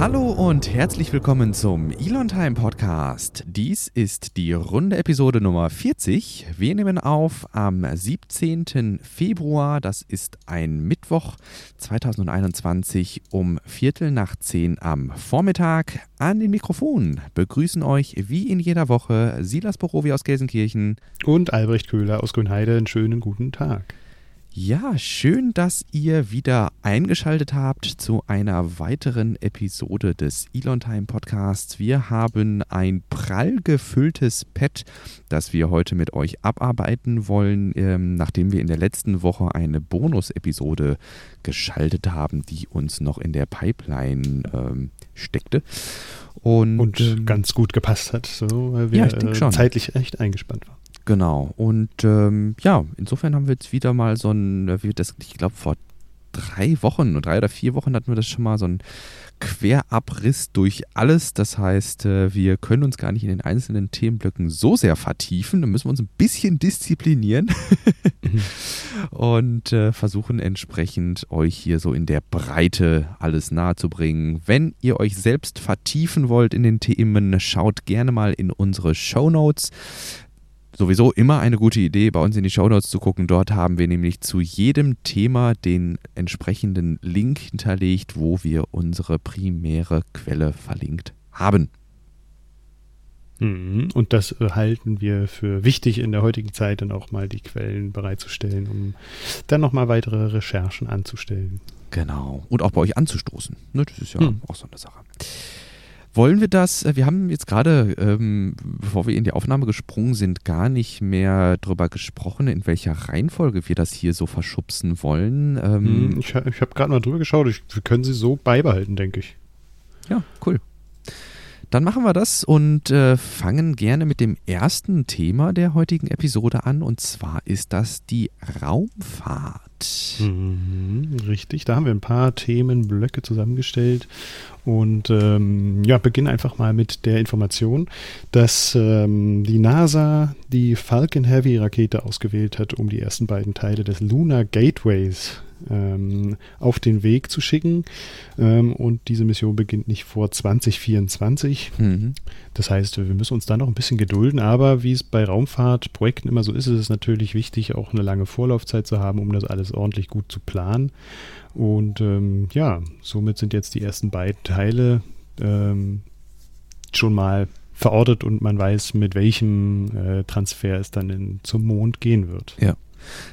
Hallo und herzlich willkommen zum Elon Time Podcast. Dies ist die runde Episode Nummer 40. Wir nehmen auf am 17. Februar, das ist ein Mittwoch 2021 um Viertel nach zehn am Vormittag. An den Mikrofonen begrüßen euch wie in jeder Woche Silas Borowi aus Gelsenkirchen und Albrecht Köhler aus Grünheide. Einen schönen guten Tag. Ja, schön, dass ihr wieder eingeschaltet habt zu einer weiteren Episode des Elon Time Podcasts. Wir haben ein prall gefülltes Pad, das wir heute mit euch abarbeiten wollen, ähm, nachdem wir in der letzten Woche eine Bonus-Episode geschaltet haben, die uns noch in der Pipeline ähm, steckte. Und, Und ähm, ganz gut gepasst hat, so, weil wir ja, äh, zeitlich echt eingespannt waren. Genau. Und ähm, ja, insofern haben wir jetzt wieder mal so ein, äh, wie das, ich glaube, vor drei Wochen, drei oder vier Wochen hatten wir das schon mal so ein Querabriss durch alles. Das heißt, äh, wir können uns gar nicht in den einzelnen Themenblöcken so sehr vertiefen. Da müssen wir uns ein bisschen disziplinieren mhm. und äh, versuchen entsprechend euch hier so in der Breite alles nahezubringen. Wenn ihr euch selbst vertiefen wollt in den Themen, schaut gerne mal in unsere Show Notes sowieso immer eine gute Idee, bei uns in die Shownotes zu gucken. Dort haben wir nämlich zu jedem Thema den entsprechenden Link hinterlegt, wo wir unsere primäre Quelle verlinkt haben. Mhm. Und das äh, halten wir für wichtig in der heutigen Zeit, dann auch mal die Quellen bereitzustellen, um dann nochmal weitere Recherchen anzustellen. Genau. Und auch bei euch anzustoßen. Ne, das ist ja hm. auch so eine Sache. Wollen wir das, äh, wir haben jetzt gerade, ähm, bevor wir in die Aufnahme gesprungen sind, gar nicht mehr darüber gesprochen, in welcher Reihenfolge wir das hier so verschubsen wollen. Ähm, hm, ich ich habe gerade mal drüber geschaut, ich, wir können sie so beibehalten, denke ich. Ja, cool. Dann machen wir das und äh, fangen gerne mit dem ersten Thema der heutigen Episode an. Und zwar ist das die Raumfahrt. Mhm, richtig, da haben wir ein paar Themenblöcke zusammengestellt und ähm, ja, beginnen einfach mal mit der Information, dass ähm, die NASA die Falcon Heavy Rakete ausgewählt hat, um die ersten beiden Teile des Lunar Gateways ähm, auf den Weg zu schicken. Ähm, und diese Mission beginnt nicht vor 2024. Mhm. Das heißt, wir müssen uns da noch ein bisschen gedulden. Aber wie es bei Raumfahrtprojekten immer so ist, ist es natürlich wichtig, auch eine lange Vorlaufzeit zu haben, um das alles ordentlich gut zu planen. Und ähm, ja, somit sind jetzt die ersten beiden Teile ähm, schon mal verortet und man weiß, mit welchem äh, Transfer es dann in, zum Mond gehen wird. Ja.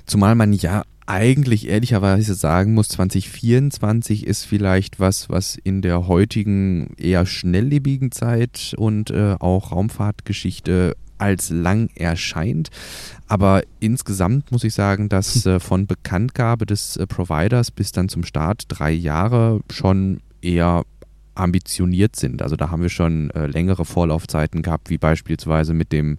Zumal man ja eigentlich ehrlicherweise sagen muss, 2024 ist vielleicht was, was in der heutigen eher schnelllebigen Zeit und äh, auch Raumfahrtgeschichte als lang erscheint. Aber insgesamt muss ich sagen, dass äh, von Bekanntgabe des äh, Providers bis dann zum Start drei Jahre schon eher ambitioniert sind. Also da haben wir schon äh, längere Vorlaufzeiten gehabt, wie beispielsweise mit dem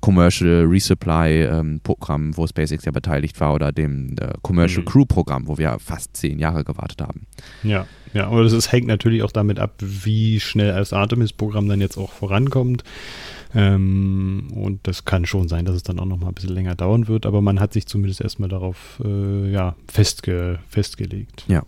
Commercial Resupply ähm, Programm, wo SpaceX ja beteiligt war, oder dem äh, Commercial mhm. Crew Programm, wo wir fast zehn Jahre gewartet haben. Ja, ja, aber das ist, hängt natürlich auch damit ab, wie schnell das Artemis-Programm dann jetzt auch vorankommt. Ähm, und das kann schon sein, dass es dann auch noch mal ein bisschen länger dauern wird, aber man hat sich zumindest erstmal darauf äh, ja, festge festgelegt. Ja.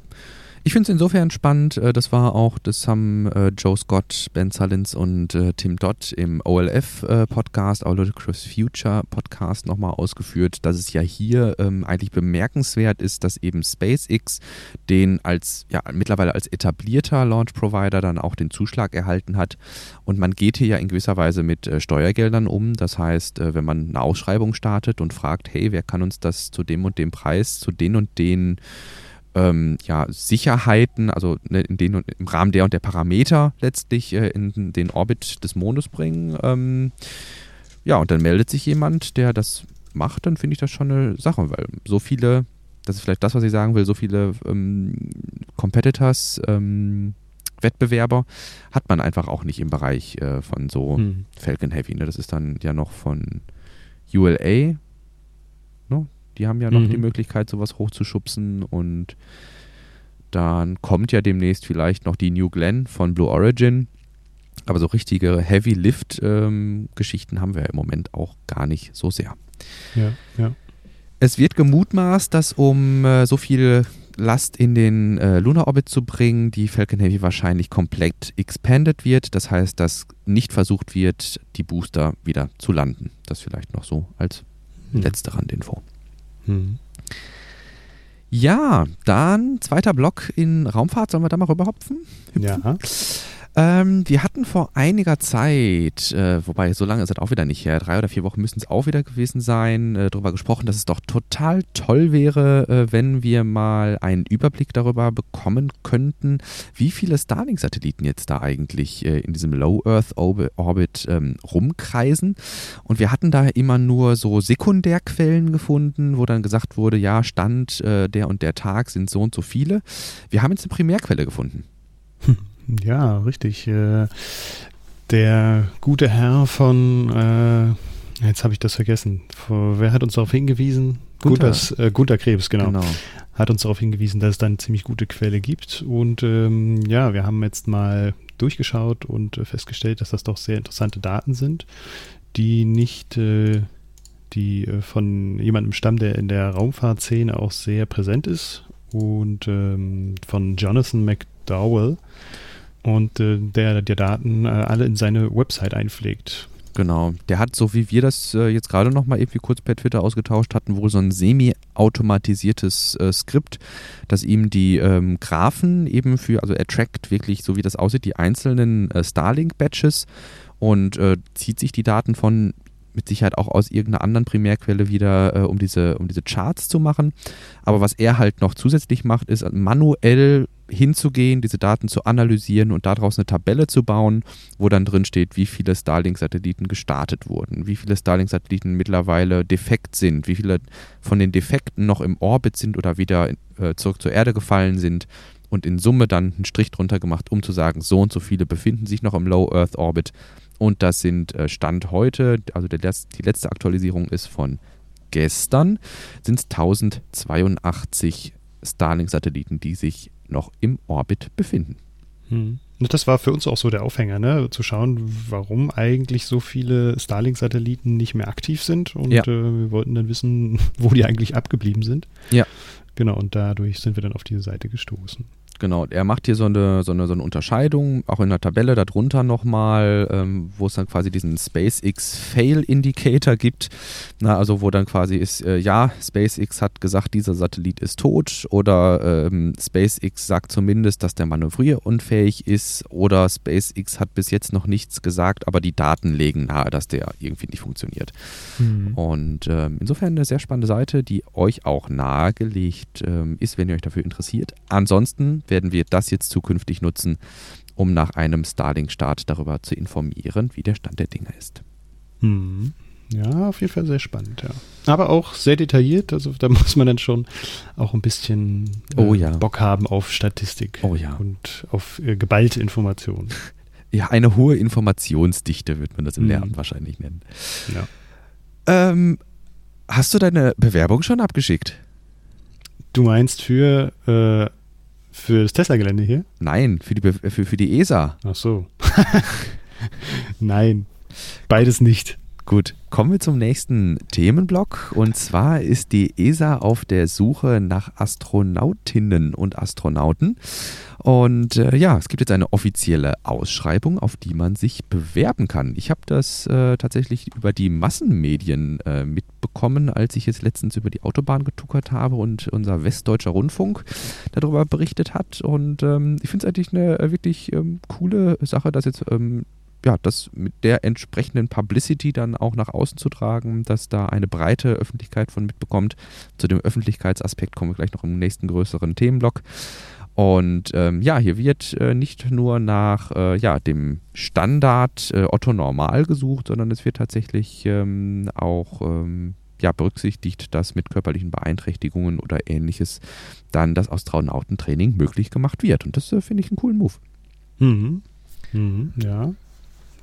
Ich finde es insofern spannend. Äh, das war auch, das haben äh, Joe Scott, Ben Salins und äh, Tim Dodd im OLF-Podcast, Our Ludicrous Future Podcast nochmal ausgeführt, dass es ja hier ähm, eigentlich bemerkenswert ist, dass eben SpaceX den als, ja, mittlerweile als etablierter Launch Provider dann auch den Zuschlag erhalten hat. Und man geht hier ja in gewisser Weise mit Steuergeldern um. Das heißt, wenn man eine Ausschreibung startet und fragt, hey, wer kann uns das zu dem und dem Preis, zu den und den ähm, ja, Sicherheiten, also ne, in den, im Rahmen der und der Parameter letztlich äh, in den Orbit des Mondes bringen. Ähm, ja, und dann meldet sich jemand, der das macht, dann finde ich das schon eine Sache, weil so viele, das ist vielleicht das, was ich sagen will, so viele ähm, Competitors, ähm, Wettbewerber hat man einfach auch nicht im Bereich äh, von so hm. Falcon Heavy. Ne? Das ist dann ja noch von ULA? Die haben ja noch mhm. die Möglichkeit, sowas hochzuschubsen und dann kommt ja demnächst vielleicht noch die New Glenn von Blue Origin. Aber so richtige Heavy Lift-Geschichten ähm, haben wir im Moment auch gar nicht so sehr. Ja, ja. Es wird gemutmaßt, dass um äh, so viel Last in den äh, Lunar Orbit zu bringen, die Falcon Heavy wahrscheinlich komplett expanded wird. Das heißt, dass nicht versucht wird, die Booster wieder zu landen. Das vielleicht noch so als hm. letzte Randinfo. Hm. Ja, dann zweiter Block in Raumfahrt. Sollen wir da mal rüberhopfen? Hüpfen? Ja. Ähm, wir hatten vor einiger Zeit, äh, wobei so lange ist es auch wieder nicht her, drei oder vier Wochen müssen es auch wieder gewesen sein, äh, darüber gesprochen, dass es doch total toll wäre, äh, wenn wir mal einen Überblick darüber bekommen könnten, wie viele Starlink-Satelliten jetzt da eigentlich äh, in diesem Low Earth Orbit ähm, rumkreisen. Und wir hatten da immer nur so Sekundärquellen gefunden, wo dann gesagt wurde, ja, Stand äh, der und der Tag sind so und so viele. Wir haben jetzt eine Primärquelle gefunden. Hm. Ja, richtig. Äh, der gute Herr von, äh, jetzt habe ich das vergessen. Wer hat uns darauf hingewiesen? Gunter, äh, Gunter Krebs, genau. genau. Hat uns darauf hingewiesen, dass es da eine ziemlich gute Quelle gibt. Und ähm, ja, wir haben jetzt mal durchgeschaut und äh, festgestellt, dass das doch sehr interessante Daten sind, die nicht äh, die von jemandem stammen, der in der Raumfahrtszene auch sehr präsent ist und ähm, von Jonathan McDowell und äh, der die Daten äh, alle in seine Website einpflegt. Genau, der hat, so wie wir das äh, jetzt gerade nochmal irgendwie kurz per Twitter ausgetauscht hatten, wohl so ein semi-automatisiertes äh, Skript, das ihm die ähm, Graphen eben für, also er trackt wirklich, so wie das aussieht, die einzelnen äh, Starlink-Badges und äh, zieht sich die Daten von mit Sicherheit auch aus irgendeiner anderen Primärquelle wieder, äh, um, diese, um diese Charts zu machen. Aber was er halt noch zusätzlich macht, ist manuell hinzugehen, diese Daten zu analysieren und daraus eine Tabelle zu bauen, wo dann drin steht, wie viele Starlink-Satelliten gestartet wurden, wie viele Starlink-Satelliten mittlerweile defekt sind, wie viele von den Defekten noch im Orbit sind oder wieder äh, zurück zur Erde gefallen sind und in Summe dann einen Strich drunter gemacht, um zu sagen, so und so viele befinden sich noch im Low Earth Orbit. Und das sind äh, Stand heute, also der, die letzte Aktualisierung ist von gestern, sind es 1082 Starlink-Satelliten, die sich noch im Orbit befinden. Hm. Das war für uns auch so der Aufhänger, ne? zu schauen, warum eigentlich so viele Starlink-Satelliten nicht mehr aktiv sind. Und ja. äh, wir wollten dann wissen, wo die eigentlich abgeblieben sind. Ja. Genau, und dadurch sind wir dann auf diese Seite gestoßen. Genau, er macht hier so eine, so eine, so eine Unterscheidung, auch in der Tabelle darunter nochmal, ähm, wo es dann quasi diesen SpaceX Fail Indicator gibt. Na, also wo dann quasi ist, äh, ja, SpaceX hat gesagt, dieser Satellit ist tot oder ähm, SpaceX sagt zumindest, dass der manövrierunfähig ist oder SpaceX hat bis jetzt noch nichts gesagt, aber die Daten legen nahe, dass der irgendwie nicht funktioniert. Mhm. Und ähm, insofern eine sehr spannende Seite, die euch auch nahegelegt ähm, ist, wenn ihr euch dafür interessiert. Ansonsten werden wir das jetzt zukünftig nutzen, um nach einem Starlink-Start darüber zu informieren, wie der Stand der Dinge ist. Hm. Ja, auf jeden Fall sehr spannend, ja. Aber auch sehr detailliert, also da muss man dann schon auch ein bisschen äh, oh, ja. Bock haben auf Statistik oh, ja. und auf äh, geballte Informationen. Ja, eine hohe Informationsdichte wird man das im hm. Lernen wahrscheinlich nennen. Ja. Ähm, hast du deine Bewerbung schon abgeschickt? Du meinst für äh, für das Tesla-Gelände hier? Nein, für die, für, für die ESA. Ach so. Nein, beides nicht. Gut, kommen wir zum nächsten Themenblock. Und zwar ist die ESA auf der Suche nach Astronautinnen und Astronauten. Und äh, ja, es gibt jetzt eine offizielle Ausschreibung, auf die man sich bewerben kann. Ich habe das äh, tatsächlich über die Massenmedien äh, mitbekommen, als ich jetzt letztens über die Autobahn getuckert habe und unser Westdeutscher Rundfunk darüber berichtet hat. Und ähm, ich finde es eigentlich eine äh, wirklich ähm, coole Sache, dass jetzt ähm, ja, das mit der entsprechenden Publicity dann auch nach außen zu tragen, dass da eine breite Öffentlichkeit von mitbekommt. Zu dem Öffentlichkeitsaspekt kommen wir gleich noch im nächsten größeren Themenblock. Und ähm, ja, hier wird äh, nicht nur nach äh, ja, dem Standard äh, Otto Normal gesucht, sondern es wird tatsächlich ähm, auch ähm, ja, berücksichtigt, dass mit körperlichen Beeinträchtigungen oder ähnliches dann das Astronautentraining möglich gemacht wird. Und das äh, finde ich einen coolen Move. Mhm. Mhm, ja.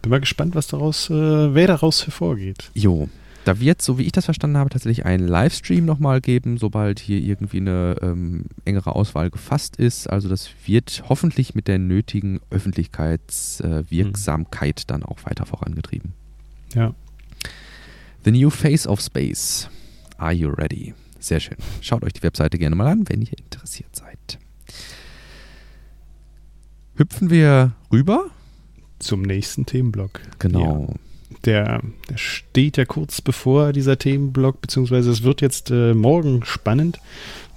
Bin mal gespannt, was daraus, äh, wer daraus hervorgeht. Jo. Da wird, so wie ich das verstanden habe, tatsächlich einen Livestream nochmal geben, sobald hier irgendwie eine ähm, engere Auswahl gefasst ist. Also das wird hoffentlich mit der nötigen Öffentlichkeitswirksamkeit äh, dann auch weiter vorangetrieben. Ja. The New Face of Space. Are you ready? sehr schön. Schaut euch die Webseite gerne mal an, wenn ihr interessiert seid. Hüpfen wir rüber zum nächsten Themenblock. Genau. Ja. Der, der, steht ja kurz bevor dieser Themenblock, beziehungsweise es wird jetzt äh, morgen spannend.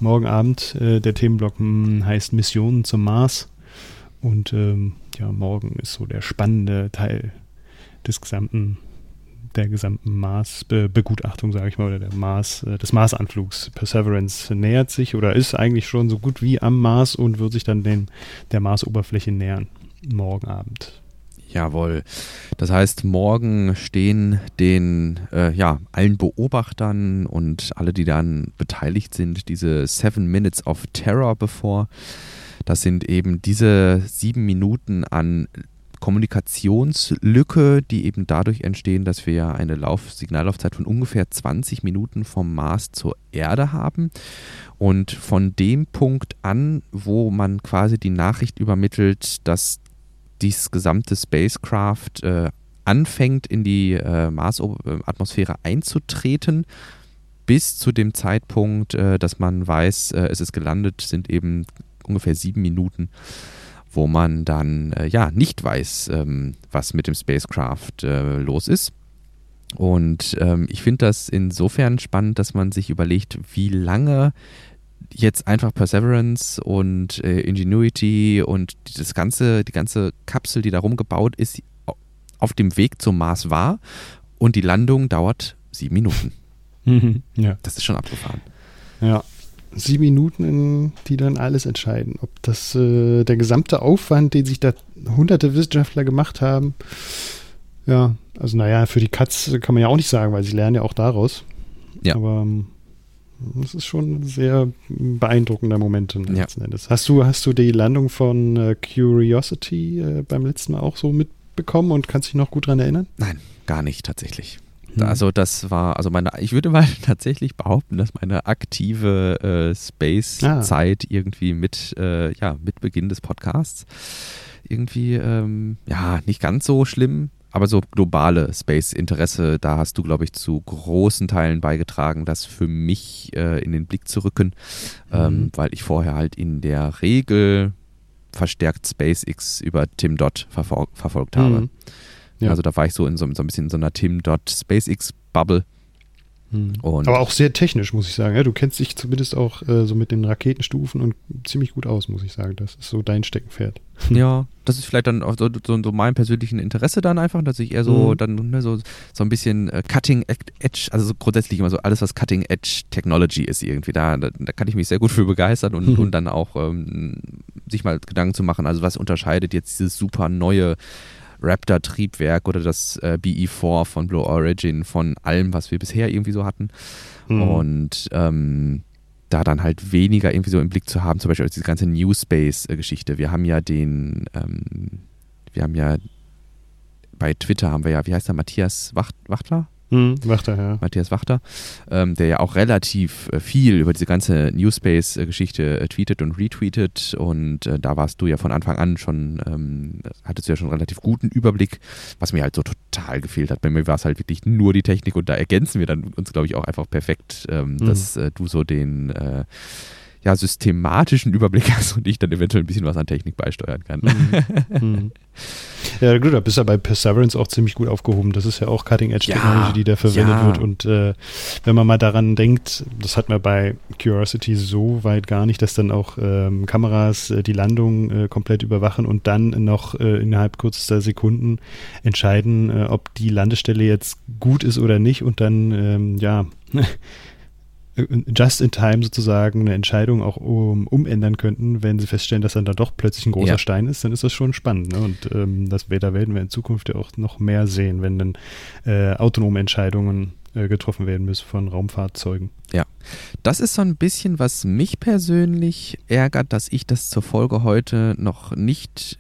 Morgen Abend äh, der Themenblock mh, hm, heißt Missionen zum Mars. Und ähm, ja, morgen ist so der spannende Teil des gesamten, der gesamten Mars-Begutachtung, sage ich mal, oder der Mars, äh, des Marsanflugs. Perseverance nähert sich oder ist eigentlich schon so gut wie am Mars und wird sich dann den, der Marsoberfläche nähern. Morgen Abend. Jawohl. Das heißt, morgen stehen den, äh, ja, allen Beobachtern und alle, die dann beteiligt sind, diese Seven Minutes of Terror bevor. Das sind eben diese sieben Minuten an Kommunikationslücke, die eben dadurch entstehen, dass wir ja eine Lauf Signallaufzeit von ungefähr 20 Minuten vom Mars zur Erde haben. Und von dem Punkt an, wo man quasi die Nachricht übermittelt, dass dieses gesamte Spacecraft äh, anfängt, in die äh, Marsatmosphäre einzutreten, bis zu dem Zeitpunkt, äh, dass man weiß, äh, es ist gelandet, sind eben ungefähr sieben Minuten, wo man dann äh, ja nicht weiß, ähm, was mit dem Spacecraft äh, los ist. Und ähm, ich finde das insofern spannend, dass man sich überlegt, wie lange jetzt einfach Perseverance und äh, Ingenuity und das ganze, die ganze Kapsel, die darum gebaut ist, auf dem Weg zum Mars war und die Landung dauert sieben Minuten. Ja. Das ist schon abgefahren. Ja, sieben Minuten, die dann alles entscheiden. Ob das äh, der gesamte Aufwand, den sich da hunderte Wissenschaftler gemacht haben, ja, also naja, für die Katz kann man ja auch nicht sagen, weil sie lernen ja auch daraus. Ja. Aber ähm, das ist schon ein sehr beeindruckender Moment ja. Hast du, hast du die Landung von äh, Curiosity äh, beim letzten Mal auch so mitbekommen und kannst dich noch gut daran erinnern? Nein, gar nicht tatsächlich. Hm. Also das war, also meine, ich würde mal tatsächlich behaupten, dass meine aktive äh, Space-Zeit ah. irgendwie mit, äh, ja, mit Beginn des Podcasts irgendwie, ähm, ja, nicht ganz so schlimm aber so globale Space-Interesse, da hast du, glaube ich, zu großen Teilen beigetragen, das für mich äh, in den Blick zu rücken, mhm. ähm, weil ich vorher halt in der Regel verstärkt SpaceX über Tim Dot verfol verfolgt habe. Mhm. Ja. Also da war ich so in so, so ein bisschen in so einer Tim Dot SpaceX-Bubble hm. Aber auch sehr technisch, muss ich sagen. Ja, du kennst dich zumindest auch äh, so mit den Raketenstufen und ziemlich gut aus, muss ich sagen. Das ist so dein Steckenpferd. Ja, das ist vielleicht dann auch so, so, so mein persönlichen Interesse dann einfach, dass ich eher so mhm. dann ne, so, so ein bisschen äh, Cutting Edge, also so grundsätzlich immer so alles, was Cutting Edge Technology ist irgendwie. Da, da, da kann ich mich sehr gut für begeistern und, mhm. und dann auch ähm, sich mal Gedanken zu machen, also was unterscheidet jetzt dieses super neue Raptor-Triebwerk oder das äh, BE4 von Blue Origin von allem, was wir bisher irgendwie so hatten. Mhm. Und ähm, da dann halt weniger irgendwie so im Blick zu haben, zum Beispiel diese ganze New Space-Geschichte. Wir haben ja den, ähm, wir haben ja bei Twitter haben wir ja, wie heißt der, Matthias Wacht, Wachtler? Hm, Wachter, ja. Matthias Wachter, ähm, der ja auch relativ äh, viel über diese ganze Newspace-Geschichte äh, tweetet und retweetet und äh, da warst du ja von Anfang an schon, ähm, hattest du ja schon einen relativ guten Überblick, was mir halt so total gefehlt hat. Bei mir war es halt wirklich nur die Technik und da ergänzen wir dann uns, glaube ich, auch einfach perfekt, ähm, mhm. dass äh, du so den äh, ja, systematischen Überblick hast und ich dann eventuell ein bisschen was an Technik beisteuern kann. Mhm. mhm. Ja, gut, da bist du ja bei Perseverance auch ziemlich gut aufgehoben. Das ist ja auch Cutting-Edge-Technologie, ja, die da verwendet ja. wird. Und äh, wenn man mal daran denkt, das hat man bei Curiosity so weit gar nicht, dass dann auch ähm, Kameras äh, die Landung äh, komplett überwachen und dann noch äh, innerhalb kürzester Sekunden entscheiden, äh, ob die Landestelle jetzt gut ist oder nicht und dann, ähm, ja, just in time sozusagen eine Entscheidung auch um, umändern könnten, wenn sie feststellen, dass dann da doch plötzlich ein großer ja. Stein ist, dann ist das schon spannend. Ne? Und ähm, das, da werden wir in Zukunft ja auch noch mehr sehen, wenn dann äh, autonome Entscheidungen äh, getroffen werden müssen von Raumfahrzeugen. Ja, das ist so ein bisschen, was mich persönlich ärgert, dass ich das zur Folge heute noch nicht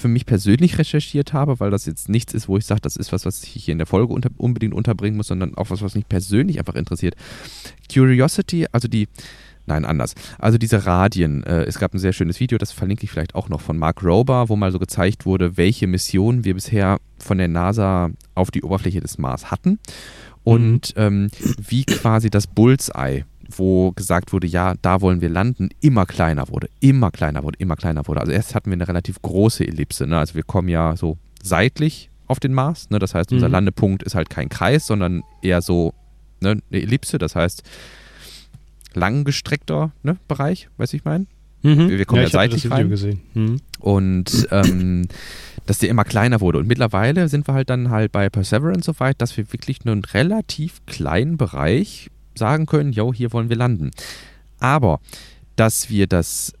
für mich persönlich recherchiert habe, weil das jetzt nichts ist, wo ich sage, das ist was, was ich hier in der Folge unter, unbedingt unterbringen muss, sondern auch was, was mich persönlich einfach interessiert. Curiosity, also die, nein, anders. Also diese Radien, äh, es gab ein sehr schönes Video, das verlinke ich vielleicht auch noch von Mark Rober, wo mal so gezeigt wurde, welche Missionen wir bisher von der NASA auf die Oberfläche des Mars hatten und mhm. ähm, wie quasi das Bullseye wo gesagt wurde, ja, da wollen wir landen, immer kleiner wurde, immer kleiner wurde, immer kleiner wurde. Also erst hatten wir eine relativ große Ellipse. Ne? Also wir kommen ja so seitlich auf den Mars. Ne? Das heißt, unser mhm. Landepunkt ist halt kein Kreis, sondern eher so ne, eine Ellipse. Das heißt, langgestreckter ne, Bereich, weiß ich mein. Mhm. Wir, kommen ja, ja seitlich rein. Gesehen. Mhm. Und ähm, dass der immer kleiner wurde. Und mittlerweile sind wir halt dann halt bei Perseverance so weit, dass wir wirklich nur einen relativ kleinen Bereich sagen können, yo, hier wollen wir landen. Aber dass wir das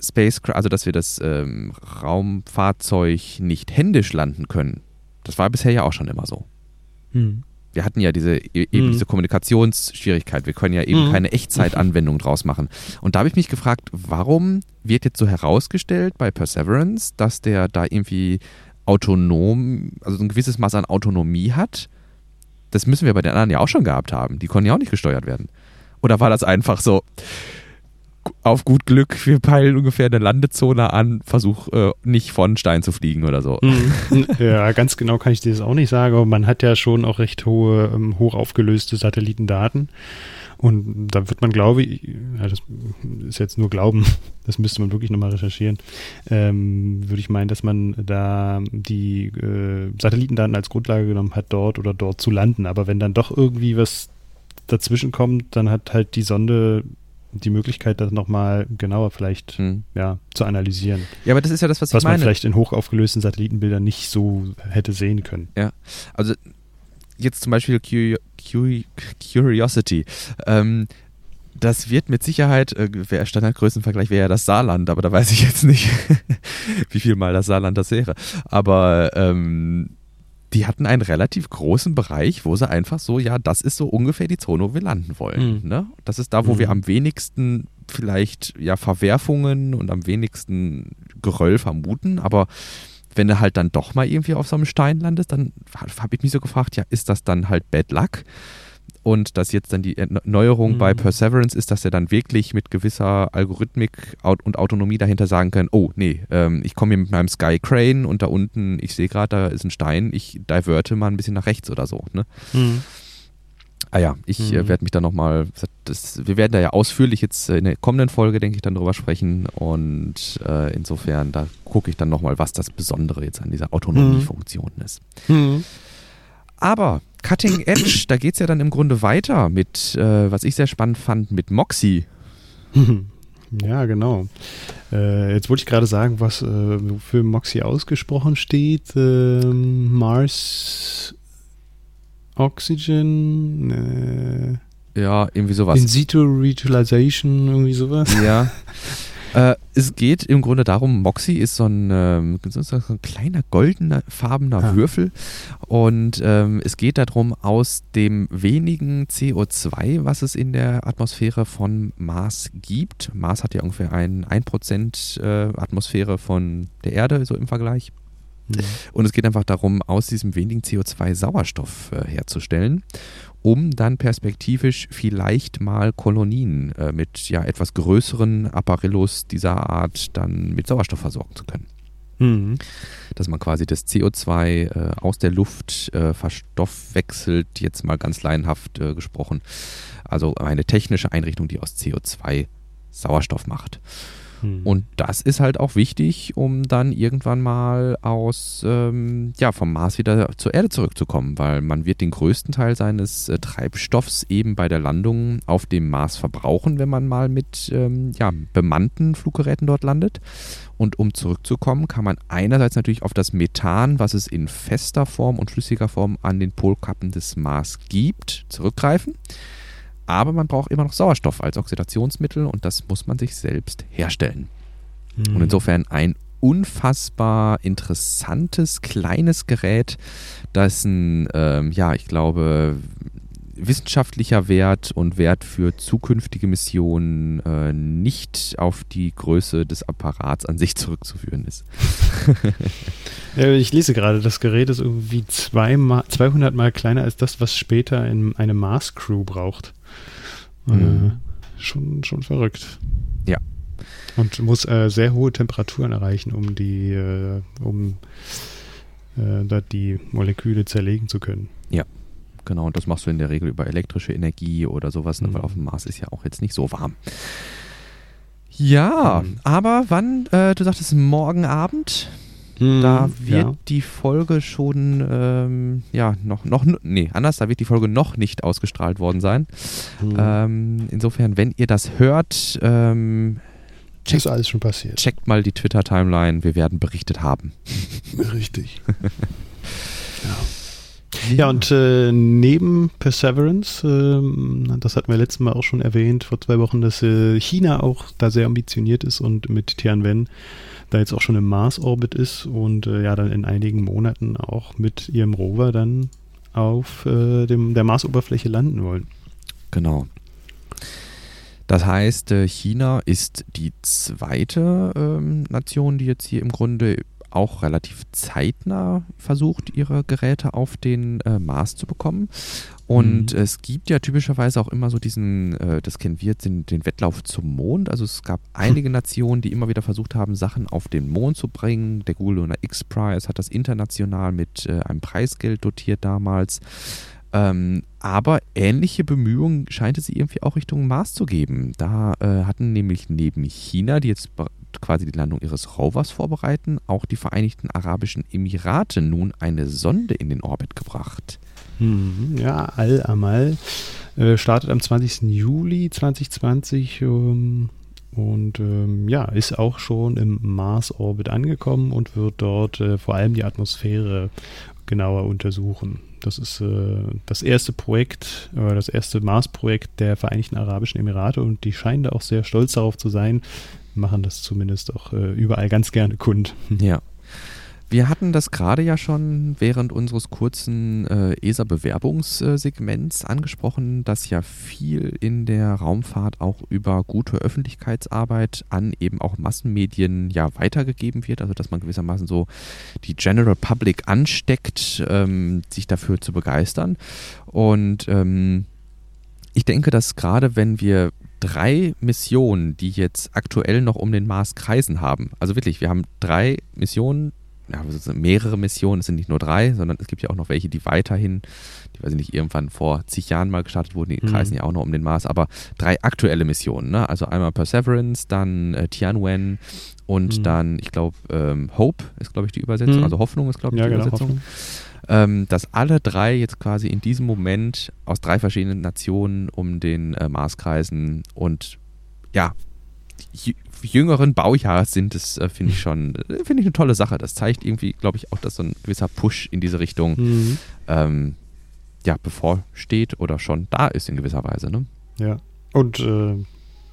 Spacecraft, also dass wir das ähm, Raumfahrzeug nicht händisch landen können, das war bisher ja auch schon immer so. Hm. Wir hatten ja diese, e, eben hm. diese Kommunikationsschwierigkeit. Wir können ja eben hm. keine Echtzeitanwendung draus machen. Und da habe ich mich gefragt, warum wird jetzt so herausgestellt bei Perseverance, dass der da irgendwie autonom, also ein gewisses Maß an Autonomie hat? Das müssen wir bei den anderen ja auch schon gehabt haben. Die konnten ja auch nicht gesteuert werden. Oder war das einfach so, auf gut Glück, wir peilen ungefähr eine Landezone an, versuch äh, nicht von Stein zu fliegen oder so. Mhm. Ja, ganz genau kann ich dir das auch nicht sagen, aber man hat ja schon auch recht hohe, ähm, hoch aufgelöste Satellitendaten. Und da wird man, glaube ich, ja, das ist jetzt nur Glauben, das müsste man wirklich nochmal recherchieren, ähm, würde ich meinen, dass man da die äh, Satellitendaten als Grundlage genommen hat, dort oder dort zu landen. Aber wenn dann doch irgendwie was dazwischen kommt, dann hat halt die Sonde die Möglichkeit, das nochmal genauer vielleicht hm. ja, zu analysieren. Ja, aber das ist ja das, was, was ich meine. Was man vielleicht in hochaufgelösten Satellitenbildern nicht so hätte sehen können. Ja, also jetzt zum Beispiel Curiosity. Ähm, das wird mit Sicherheit, äh, Standardgrößenvergleich wäre ja das Saarland, aber da weiß ich jetzt nicht, wie viel mal das Saarland das wäre. Aber ähm, die hatten einen relativ großen Bereich, wo sie einfach so, ja, das ist so ungefähr die Zone, wo wir landen wollen. Mhm. Ne? Das ist da, wo mhm. wir am wenigsten vielleicht ja Verwerfungen und am wenigsten Geröll vermuten, aber wenn du halt dann doch mal irgendwie auf so einem Stein landest, dann habe ich mich so gefragt, ja, ist das dann halt Bad Luck? und dass jetzt dann die Neuerung mhm. bei Perseverance ist, dass er dann wirklich mit gewisser Algorithmik und Autonomie dahinter sagen kann, oh nee, ähm, ich komme hier mit meinem Sky Crane und da unten, ich sehe gerade, da ist ein Stein, ich diverte mal ein bisschen nach rechts oder so. Ne? Mhm. Ah ja, ich äh, mhm. äh, werde mich da nochmal, wir werden da ja ausführlich jetzt in der kommenden Folge, denke ich, dann drüber sprechen und äh, insofern, da gucke ich dann nochmal, was das Besondere jetzt an dieser Autonomiefunktion mhm. ist. Mhm. Aber Cutting Edge, da geht es ja dann im Grunde weiter mit, äh, was ich sehr spannend fand, mit Moxie. Ja, genau. Äh, jetzt wollte ich gerade sagen, was äh, für Moxie ausgesprochen steht. Ähm, Mars Oxygen. Äh, ja, irgendwie sowas. In situ Reutilization, irgendwie sowas. Ja. Äh, es geht im Grunde darum, Moxie ist so ein, ähm, so ein kleiner goldener farbener ja. Würfel und ähm, es geht darum, aus dem wenigen CO2, was es in der Atmosphäre von Mars gibt, Mars hat ja ungefähr ein 1% äh, Atmosphäre von der Erde, so im Vergleich, mhm. und es geht einfach darum, aus diesem wenigen CO2 Sauerstoff äh, herzustellen um dann perspektivisch vielleicht mal Kolonien äh, mit ja etwas größeren Apparillos dieser Art dann mit Sauerstoff versorgen zu können. Mhm. Dass man quasi das CO2 äh, aus der Luft äh, verstoffwechselt, jetzt mal ganz laienhaft äh, gesprochen. Also eine technische Einrichtung, die aus CO2 Sauerstoff macht. Hm. Und das ist halt auch wichtig, um dann irgendwann mal aus, ähm, ja, vom Mars wieder zur Erde zurückzukommen, weil man wird den größten Teil seines äh, Treibstoffs eben bei der Landung auf dem Mars verbrauchen, wenn man mal mit ähm, ja, bemannten Fluggeräten dort landet. Und um zurückzukommen, kann man einerseits natürlich auf das Methan, was es in fester Form und flüssiger Form an den Polkappen des Mars gibt, zurückgreifen. Aber man braucht immer noch Sauerstoff als Oxidationsmittel und das muss man sich selbst herstellen. Mhm. Und insofern ein unfassbar interessantes, kleines Gerät, das ein, ähm, ja, ich glaube, wissenschaftlicher Wert und Wert für zukünftige Missionen äh, nicht auf die Größe des Apparats an sich zurückzuführen ist. ja, ich lese gerade, das Gerät ist irgendwie zweimal, 200 Mal kleiner als das, was später eine Mars-Crew braucht. Mhm. Äh, schon, schon verrückt. Ja. Und muss äh, sehr hohe Temperaturen erreichen, um die, äh, um äh, da die Moleküle zerlegen zu können. Ja, Genau, und das machst du in der Regel über elektrische Energie oder sowas, ne? Mhm. weil auf dem Mars ist ja auch jetzt nicht so warm. Ja, Mhm. aber wann, äh, du sagtest morgen Abend, da wird ja. die Folge schon, ähm, ja, noch, noch, nee, anders, da wird die Folge noch nicht ausgestrahlt worden sein. Mhm. Ähm, insofern, wenn ihr das hört, ähm, check- ist alles schon passiert. checkt mal die Twitter-Timeline, wir werden berichtet haben. Richtig. ja. Ja, und äh, neben Perseverance, ähm, das hatten wir letztes Mal auch schon erwähnt, vor zwei Wochen, dass äh, China auch da sehr ambitioniert ist und mit Tianwen da jetzt auch schon im Mars-Orbit ist und äh, ja dann in einigen Monaten auch mit ihrem Rover dann auf äh, dem, der Marsoberfläche landen wollen. Genau. Das heißt, äh, China ist die zweite ähm, Nation, die jetzt hier im Grunde auch relativ zeitnah versucht, ihre Geräte auf den äh, Mars zu bekommen. Und Mhm. es gibt ja typischerweise auch immer so diesen, äh, das kennen wir, jetzt, den, den Wettlauf zum Mond. Also es gab einige Nationen, die immer wieder versucht haben, Sachen auf den Mond zu bringen. Der Google Lunar X-Prize hat das international mit äh, einem Preisgeld dotiert damals. Ähm, aber ähnliche Bemühungen scheint es irgendwie auch Richtung Mars zu geben. Da äh, hatten nämlich neben China, die jetzt quasi die Landung ihres Rovers vorbereiten, auch die Vereinigten Arabischen Emirate nun eine Sonde in den Orbit gebracht. Mhm, Ja, Al-Amal äh, startet am 20. Juli 2020 ähm, und ähm, ja, ist auch schon im Mars-Orbit angekommen und wird dort äh, vor allem die Atmosphäre genauer untersuchen. Das ist äh, das erste Projekt, äh, das erste Mars-Projekt der Vereinigten Arabischen Emirate und die scheinen da auch sehr stolz darauf zu sein, machen das zumindest auch äh, überall ganz gerne kund. Ja. Wir hatten das gerade ja schon während unseres kurzen äh, ESA-Bewerbungssegments angesprochen, dass ja viel in der Raumfahrt auch über gute Öffentlichkeitsarbeit an eben auch Massenmedien ja weitergegeben wird. Also dass man gewissermaßen so die General Public ansteckt, ähm, sich dafür zu begeistern. Und ähm, ich denke, dass gerade wenn wir drei Missionen, die jetzt aktuell noch um den Mars kreisen haben, also wirklich, wir haben drei Missionen, ja, mehrere Missionen, es sind nicht nur drei, sondern es gibt ja auch noch welche, die weiterhin, die weiß ich nicht, irgendwann vor zig Jahren mal gestartet wurden, die Mhm. kreisen ja auch noch um den Mars, aber drei aktuelle Missionen, ne? Also einmal Perseverance, dann äh, Tianwen und Mhm. dann, ich glaube, ähm, Hope ist, glaube ich, die Übersetzung, Mhm. also Hoffnung ist, glaube ich, Ja, die genau. Übersetzung ähm, dass alle drei jetzt quasi in diesem Moment aus drei verschiedenen Nationen um den äh, Mars kreisen und ja, jüngeren Baujahres sind, das äh, finde ich schon, äh, finde ich eine tolle Sache. Das zeigt irgendwie, glaube ich, auch, dass so ein gewisser Push in diese Richtung Mhm. ähm, ja, bevorsteht oder schon da ist in gewisser Weise. Ne? Ja, und äh,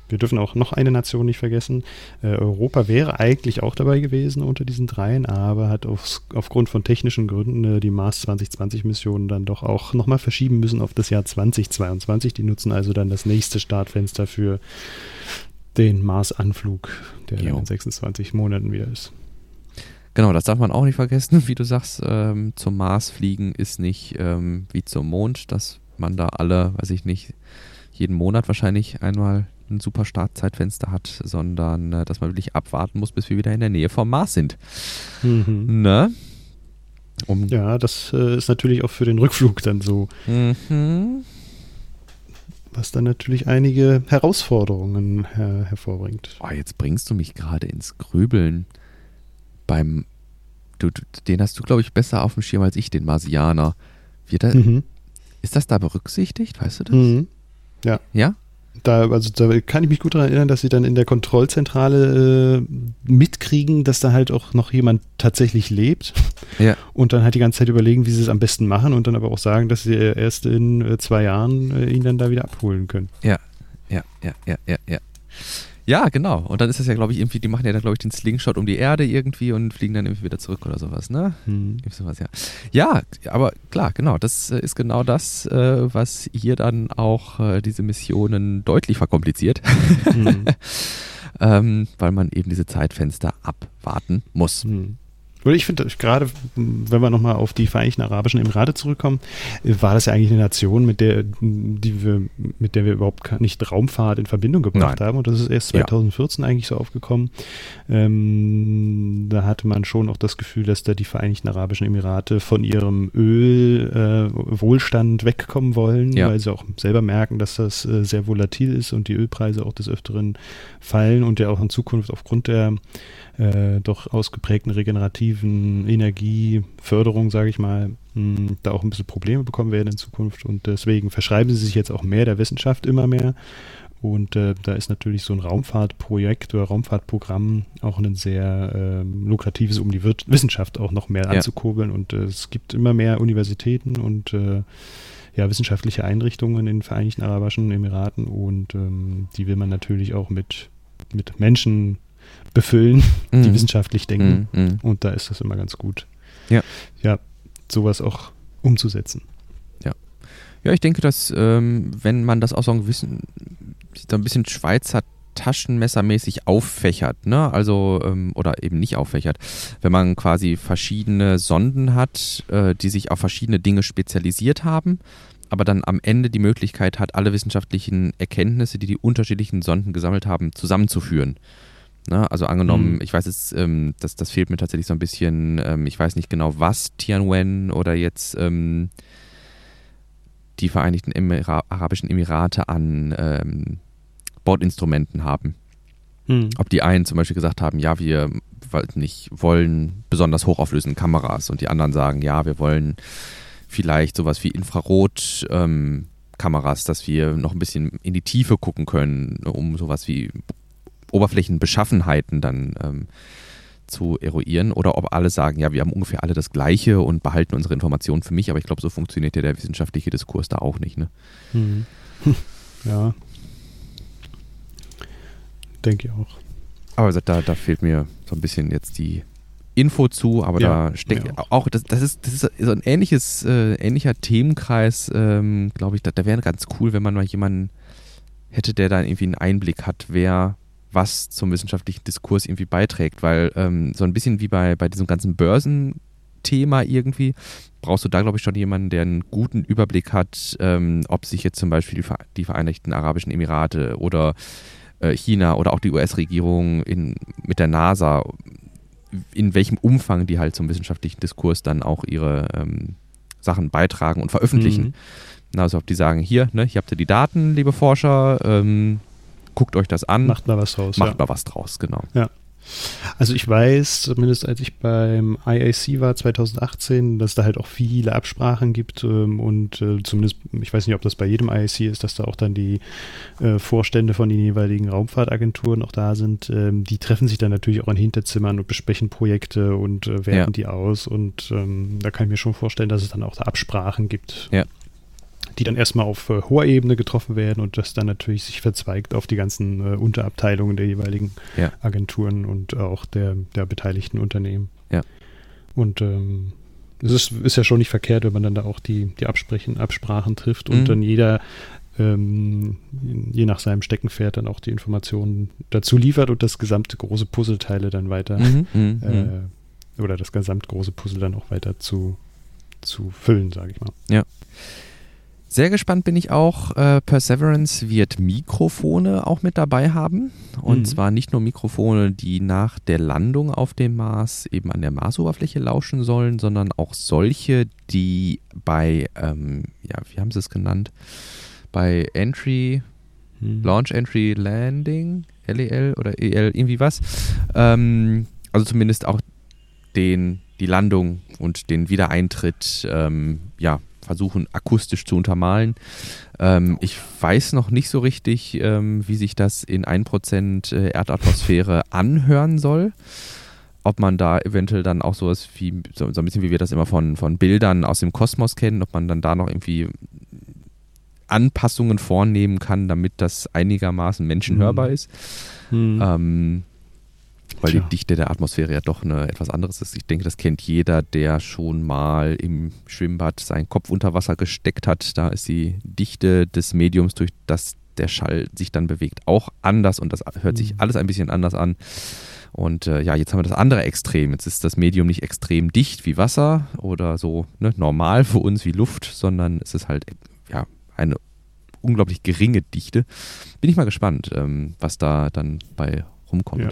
wir dürfen auch noch eine Nation nicht vergessen. Äh, Europa wäre eigentlich auch dabei gewesen unter diesen dreien, aber hat aufs, aufgrund von technischen Gründen äh, die Mars 2020-Missionen dann doch auch nochmal verschieben müssen auf das Jahr 2022. Die nutzen also dann das nächste Startfenster für den Mars-Anflug, der in 26 Monaten wieder ist. Genau, das darf man auch nicht vergessen. Wie du sagst, ähm, zum Mars fliegen ist nicht ähm, wie zum Mond, dass man da alle, weiß ich nicht, jeden Monat wahrscheinlich einmal ein super Startzeitfenster hat, sondern äh, dass man wirklich abwarten muss, bis wir wieder in der Nähe vom Mars sind. Ne? Um, Ja, das äh, ist natürlich auch für den Rückflug dann so, Mhm. Was dann natürlich einige Herausforderungen her hervorbringt. Oh, jetzt bringst du mich gerade ins Grübeln. Beim, du, du, den hast du, glaube ich, besser auf dem Schirm als ich, den Marsianer. Wird da, Mhm. Ist das da berücksichtigt? Weißt du das? Mhm. Ja? Da, also da kann ich mich gut daran erinnern, dass sie dann in der Kontrollzentrale äh, mitkriegen, dass da halt auch noch jemand tatsächlich lebt Ja. und dann halt die ganze Zeit überlegen, wie sie es am besten machen und dann aber auch sagen, dass sie erst in äh, zwei Jahren äh, ihn dann da wieder abholen können. Ja, ja, ja, ja, ja. Ja, genau. Und dann ist das ja, glaube ich, irgendwie, die machen ja da, glaube ich, den Slingshot um die Erde irgendwie und fliegen dann irgendwie wieder zurück oder sowas, ne? Irgendwie sowas, ja. Ja, aber klar, genau. Das äh, ist genau das, äh, was hier dann auch äh, diese Missionen deutlich verkompliziert, Mhm. ähm, weil man eben diese Zeitfenster abwarten muss. Mhm. Oder ich finde gerade, wenn wir nochmal auf die Vereinigten Arabischen Emirate zurückkommen, war das ja eigentlich eine Nation, mit der, die wir, mit der wir überhaupt nicht Raumfahrt in Verbindung gebracht Nein. haben. Und das ist erst 2014 ja. eigentlich so aufgekommen. Ähm, da hatte man schon auch das Gefühl, dass da die Vereinigten Arabischen Emirate von ihrem Ölwohlstand äh, wegkommen wollen, ja. weil sie auch selber merken, dass das äh, sehr volatil ist und die Ölpreise auch des Öfteren fallen und ja auch in Zukunft aufgrund der äh, doch ausgeprägten regenerativen Energieförderung, sage ich mal, mh, da auch ein bisschen Probleme bekommen werden in Zukunft. Und deswegen verschreiben sie sich jetzt auch mehr der Wissenschaft immer mehr. Und äh, da ist natürlich so ein Raumfahrtprojekt oder Raumfahrtprogramm auch ein sehr äh, lukratives, um die Wir Wissenschaft auch noch mehr ja. anzukurbeln. Und äh, es gibt immer mehr Universitäten und äh, ja, wissenschaftliche Einrichtungen in den Vereinigten Arabischen Emiraten und ähm, die will man natürlich auch mit, mit Menschen befüllen, mhm. die wissenschaftlich denken. Mhm, mhm. Und da ist das immer ganz gut. Ja. Ja, sowas auch umzusetzen. Ja. Ja, ich denke, dass, ähm, wenn man das auch so ein bisschen, so ein bisschen Schweizer taschenmessermäßig auffächert, ne? Also, ähm, oder eben nicht auffächert. Wenn man quasi verschiedene Sonden hat, äh, die sich auf verschiedene Dinge spezialisiert haben, aber dann am Ende die Möglichkeit hat, alle wissenschaftlichen Erkenntnisse, die die unterschiedlichen Sonden gesammelt haben, zusammenzuführen. Ne? Also angenommen, mhm. ich weiß jetzt, ähm, das, das fehlt mir tatsächlich so ein bisschen, ähm, ich weiß nicht genau, was Tianwen oder jetzt ähm, die Vereinigten Emira Arabischen Emirate an ähm, Bordinstrumenten haben. Mhm. Ob die einen zum Beispiel gesagt haben, ja, wir nicht, wollen besonders hochauflösende Kameras und die anderen sagen, ja, wir wollen vielleicht sowas wie Infrarot. Ähm, Kameras, dass wir noch ein bisschen in die Tiefe gucken können, um sowas wie Oberflächenbeschaffenheiten dann ähm, zu eruieren oder ob alle sagen, ja, wir haben ungefähr alle das Gleiche und behalten unsere Informationen für mich, aber ich glaube, so funktioniert ja der wissenschaftliche Diskurs da auch nicht. Ne? Mhm. Ja. Denke ich auch. Aber da, da fehlt mir so ein bisschen jetzt die Info zu, aber ja, da steckt auch. auch, das, das, ist, das ist so ein ähnliches, äh, ähnlicher Themenkreis, ähm, glaube ich, da, da wäre ganz cool, wenn man mal jemanden hätte, der da irgendwie einen Einblick hat, wer was zum wissenschaftlichen Diskurs irgendwie beiträgt, weil ähm, so ein bisschen wie bei, bei diesem ganzen Börsenthema irgendwie, brauchst du da, glaube ich, schon jemanden, der einen guten Überblick hat, ähm, ob sich jetzt zum Beispiel die, die Vereinigten Arabischen Emirate oder äh, China oder auch die US-Regierung mit der NASA, in welchem Umfang die halt zum wissenschaftlichen Diskurs dann auch ihre ähm, Sachen beitragen und veröffentlichen. Mhm. Also ob die sagen, hier, ne, hier habt ihr die Daten, liebe Forscher, ähm, guckt euch das an. Macht mal was draus. Macht ja. mal was draus, genau. Ja. Also ich weiß, zumindest als ich beim IAC war 2018, dass da halt auch viele Absprachen gibt ähm, und äh, zumindest, ich weiß nicht, ob das bei jedem IAC ist, dass da auch dann die äh, Vorstände von den jeweiligen Raumfahrtagenturen auch da sind. Ähm, die treffen sich dann natürlich auch in Hinterzimmern und besprechen Projekte und äh, werten ja. die aus und ähm, da kann ich mir schon vorstellen, dass es dann auch da Absprachen gibt. Ja die dann erstmal auf äh, hoher Ebene getroffen werden und das dann natürlich sich verzweigt auf die ganzen äh, Unterabteilungen der jeweiligen ja. Agenturen und auch der, der beteiligten Unternehmen. Ja. Und ähm, es ist, ist ja schon nicht verkehrt, wenn man dann da auch die, die Absprechen, Absprachen trifft und mhm. dann jeder ähm, je nach seinem Steckenpferd dann auch die Informationen dazu liefert und das gesamte große Puzzleteile dann weiter mhm. mhm. äh, oder das gesamte große Puzzle dann auch weiter zu, zu füllen, sage ich mal. Ja. Sehr gespannt bin ich auch. Äh, Perseverance wird Mikrofone auch mit dabei haben. Und mhm. zwar nicht nur Mikrofone, die nach der Landung auf dem Mars eben an der Marsoberfläche lauschen sollen, sondern auch solche, die bei, ähm, ja, wie haben sie es genannt? Bei Entry, mhm. Launch Entry Landing, LEL oder EL, irgendwie was. Ähm, also zumindest auch den, die Landung und den Wiedereintritt, ähm, ja, versuchen akustisch zu untermalen. Ähm, ich weiß noch nicht so richtig, ähm, wie sich das in 1% äh, Erdatmosphäre anhören soll. Ob man da eventuell dann auch sowas wie, so, so ein bisschen wie wir das immer von, von Bildern aus dem Kosmos kennen, ob man dann da noch irgendwie Anpassungen vornehmen kann, damit das einigermaßen menschenhörbar mhm. ist. Mhm. Ähm, weil Tja. die Dichte der Atmosphäre ja doch eine etwas anderes ist. Ich denke, das kennt jeder, der schon mal im Schwimmbad seinen Kopf unter Wasser gesteckt hat. Da ist die Dichte des Mediums, durch das der Schall sich dann bewegt, auch anders und das hört sich mhm. alles ein bisschen anders an. Und äh, ja, jetzt haben wir das andere Extrem. Jetzt ist das Medium nicht extrem dicht wie Wasser oder so ne, normal für uns wie Luft, sondern es ist halt ja eine unglaublich geringe Dichte. Bin ich mal gespannt, ähm, was da dann bei rumkommt. Ja,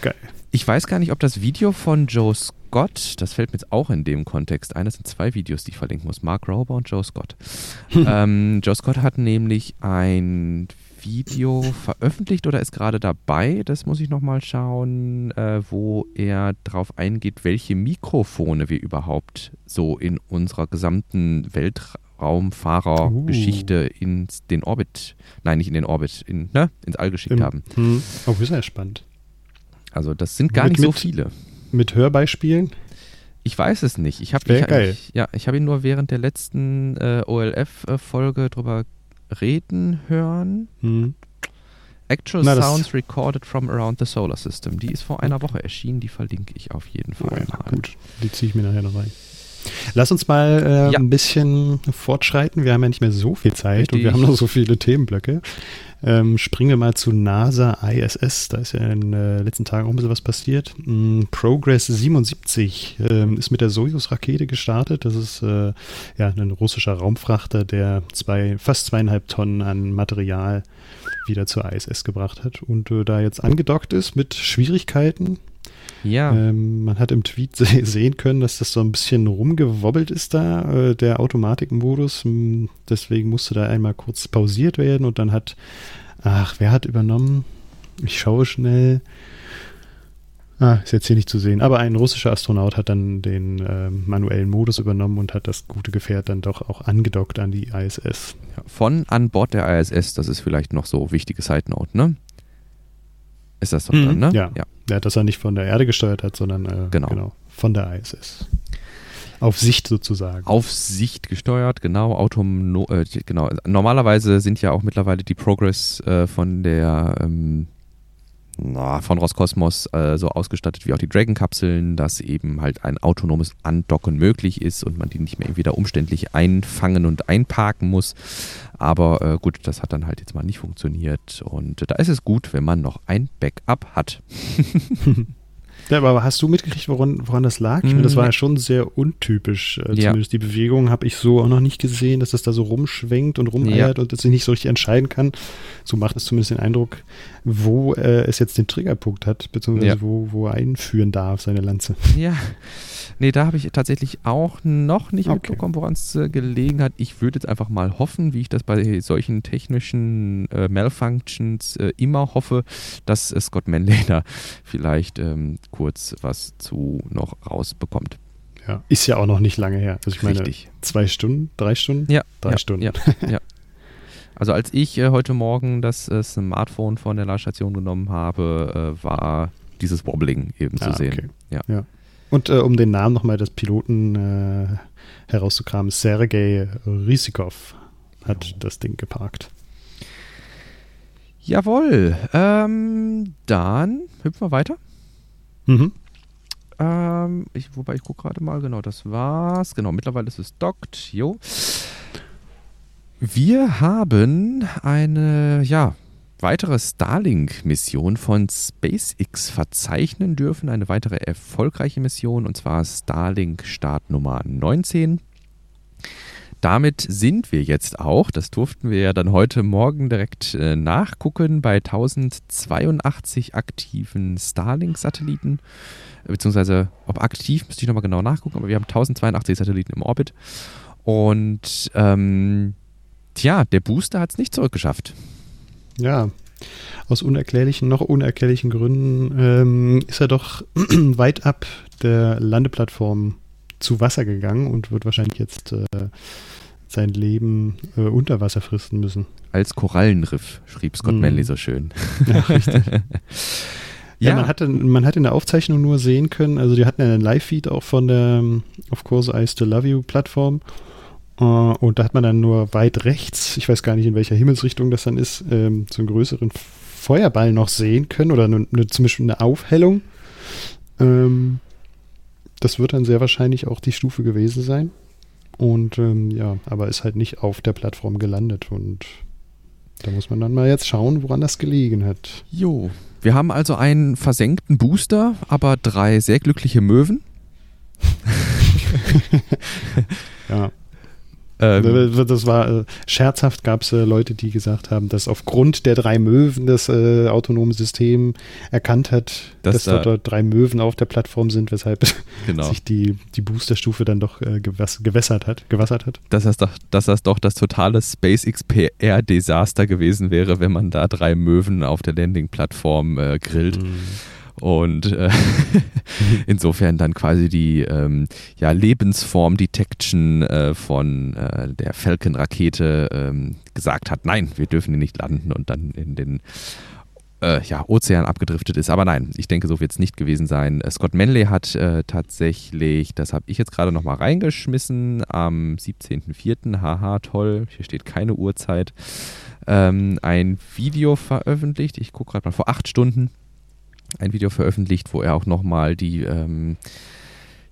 geil. Ich weiß gar nicht, ob das Video von Joe Scott, das fällt mir jetzt auch in dem Kontext ein, das sind zwei Videos, die ich verlinken muss, Mark Rober und Joe Scott. ähm, Joe Scott hat nämlich ein Video veröffentlicht oder ist gerade dabei, das muss ich nochmal schauen, äh, wo er darauf eingeht, welche Mikrofone wir überhaupt so in unserer gesamten Weltraumfahrergeschichte uh. in den Orbit, nein, nicht in den Orbit, in, ne, ins All geschickt Im, haben. Hm. Oh, ist ja spannend. Also das sind gar mit, nicht so viele. Mit Hörbeispielen? Ich weiß es nicht. Ich habe ich, ja, ich ihn nur während der letzten äh, OLF-Folge drüber reden hören. Hm. Actual Na, Sounds Recorded from Around the Solar System. Die ist vor einer Woche erschienen. Die verlinke ich auf jeden Fall. Ja, mal. Gut, die ziehe ich mir nachher noch rein. Lass uns mal äh, ja. ein bisschen fortschreiten. Wir haben ja nicht mehr so viel Zeit Richtig. und wir haben noch so viele Themenblöcke. Ähm, springen wir mal zu NASA ISS. Da ist ja in den äh, letzten Tagen auch ein bisschen was passiert. Ähm, Progress 77 ähm, ist mit der Soyuz-Rakete gestartet. Das ist äh, ja ein russischer Raumfrachter, der zwei, fast zweieinhalb Tonnen an Material wieder zur ISS gebracht hat und äh, da jetzt angedockt ist mit Schwierigkeiten. Ja. Ähm, man hat im Tweet se sehen können, dass das so ein bisschen rumgewobbelt ist da, äh, der Automatikmodus. Deswegen musste da einmal kurz pausiert werden und dann hat, ach, wer hat übernommen? Ich schaue schnell. Ah, ist jetzt hier nicht zu sehen. Aber ein russischer Astronaut hat dann den äh, manuellen Modus übernommen und hat das gute Gefährt dann doch auch angedockt an die ISS. Ja, von an Bord der ISS, das ist vielleicht noch so wichtige Side Note, ne? Ist das doch mhm, dann, ne? Ja. ja. ja. Dass er nicht von der Erde gesteuert hat, sondern äh, genau. genau. von der ISS. Auf Sicht sozusagen. Auf Sicht gesteuert, genau. Autom äh, genau. Normalerweise sind ja auch mittlerweile die Progress äh, von der ähm, na, von Roskosmos äh, so ausgestattet wie auch die Dragon-Kapseln, dass eben halt ein autonomes Andocken möglich ist und man die nicht mehr irgendwie da umständlich einfangen und einparken muss. Aber äh, gut, das hat dann halt jetzt mal nicht funktioniert und da ist es gut, wenn man noch ein Backup hat. Ja, aber hast du mitgekriegt, woran, woran das lag? Ich meine, das war ja schon sehr untypisch. Äh, ja. Zumindest die Bewegung habe ich so auch noch nicht gesehen, dass das da so rumschwenkt und rumeiert ja. und dass sich nicht so richtig entscheiden kann. So macht es zumindest den Eindruck, wo äh, es jetzt den Triggerpunkt hat, beziehungsweise ja. wo, wo er einführen darf, seine Lanze. Ja. Nee, da habe ich tatsächlich auch noch nicht okay. mitbekommen, woran es äh, gelegen hat. Ich würde jetzt einfach mal hoffen, wie ich das bei solchen technischen äh, Malfunctions äh, immer hoffe, dass äh, Scott Manley da vielleicht ähm, kurz was zu noch rausbekommt. Ja, ist ja auch noch nicht lange her. Also ich meine, Richtig. zwei Stunden, drei Stunden? Ja. Drei ja, Stunden. Ja, ja. Also als ich äh, heute Morgen das Smartphone von der Ladestation genommen habe, war dieses Wobbling eben ah, zu sehen. Okay. Ja. Ja. Und äh, um den Namen nochmal des Piloten äh, herauszukramen, Sergei Risikov hat oh. das Ding geparkt. Jawohl. Ähm, dann hüpfen wir weiter. Mhm. Ähm, ich, wobei ich gucke gerade mal, genau, das war's. Genau, mittlerweile ist es dockt. Jo. Wir haben eine, ja, weitere Starlink-Mission von SpaceX verzeichnen dürfen. Eine weitere erfolgreiche Mission und zwar Starlink Start Nummer 19. Damit sind wir jetzt auch, das durften wir ja dann heute Morgen direkt äh, nachgucken, bei 1082 aktiven Starlink-Satelliten. Beziehungsweise, ob aktiv, müsste ich nochmal genau nachgucken, aber wir haben 1082 Satelliten im Orbit. Und ähm, tja, der Booster hat es nicht zurückgeschafft. Ja, aus unerklärlichen, noch unerklärlichen Gründen ähm, ist er doch weit ab der Landeplattform zu Wasser gegangen und wird wahrscheinlich jetzt äh, sein Leben äh, unter Wasser fristen müssen. Als Korallenriff, schrieb Scott mm. Manley so schön. Ja, richtig. ja, ja, man, hatte, man hat in der Aufzeichnung nur sehen können, also die hatten ja einen Live-Feed auch von der Of Course I Still Love You Plattform und da hat man dann nur weit rechts, ich weiß gar nicht in welcher Himmelsrichtung das dann ist, ähm, so einen größeren Feuerball noch sehen können oder eine, eine, zum Beispiel eine Aufhellung. Ähm, das wird dann sehr wahrscheinlich auch die Stufe gewesen sein. Und ähm, ja, aber ist halt nicht auf der Plattform gelandet und Da muss man dann mal jetzt schauen, woran das gelegen hat. Jo. Wir haben also einen versenkten Booster, aber drei sehr glückliche Möwen. ja. Ähm, das war äh, scherzhaft, gab es äh, Leute, die gesagt haben, dass aufgrund der drei Möwen das äh, autonome System erkannt hat, das dass da dort drei Möwen auf der Plattform sind, weshalb genau. sich die, die Boosterstufe dann doch äh, gewässert hat, gewassert hat. Dass das, doch, dass das doch das totale SpaceX PR-Desaster gewesen wäre, wenn man da drei Möwen auf der Landing-Plattform äh, grillt. Mhm. Und äh, insofern dann quasi die ähm, ja, Lebensform Detection äh, von äh, der Falcon-Rakete ähm, gesagt hat, nein, wir dürfen hier nicht landen und dann in den äh, ja, Ozean abgedriftet ist. Aber nein, ich denke, so wird es nicht gewesen sein. Äh, Scott Manley hat äh, tatsächlich, das habe ich jetzt gerade nochmal reingeschmissen, am 17.04., haha, toll, hier steht keine Uhrzeit, ähm, ein Video veröffentlicht. Ich gucke gerade mal vor acht Stunden ein Video veröffentlicht, wo er auch nochmal die ähm,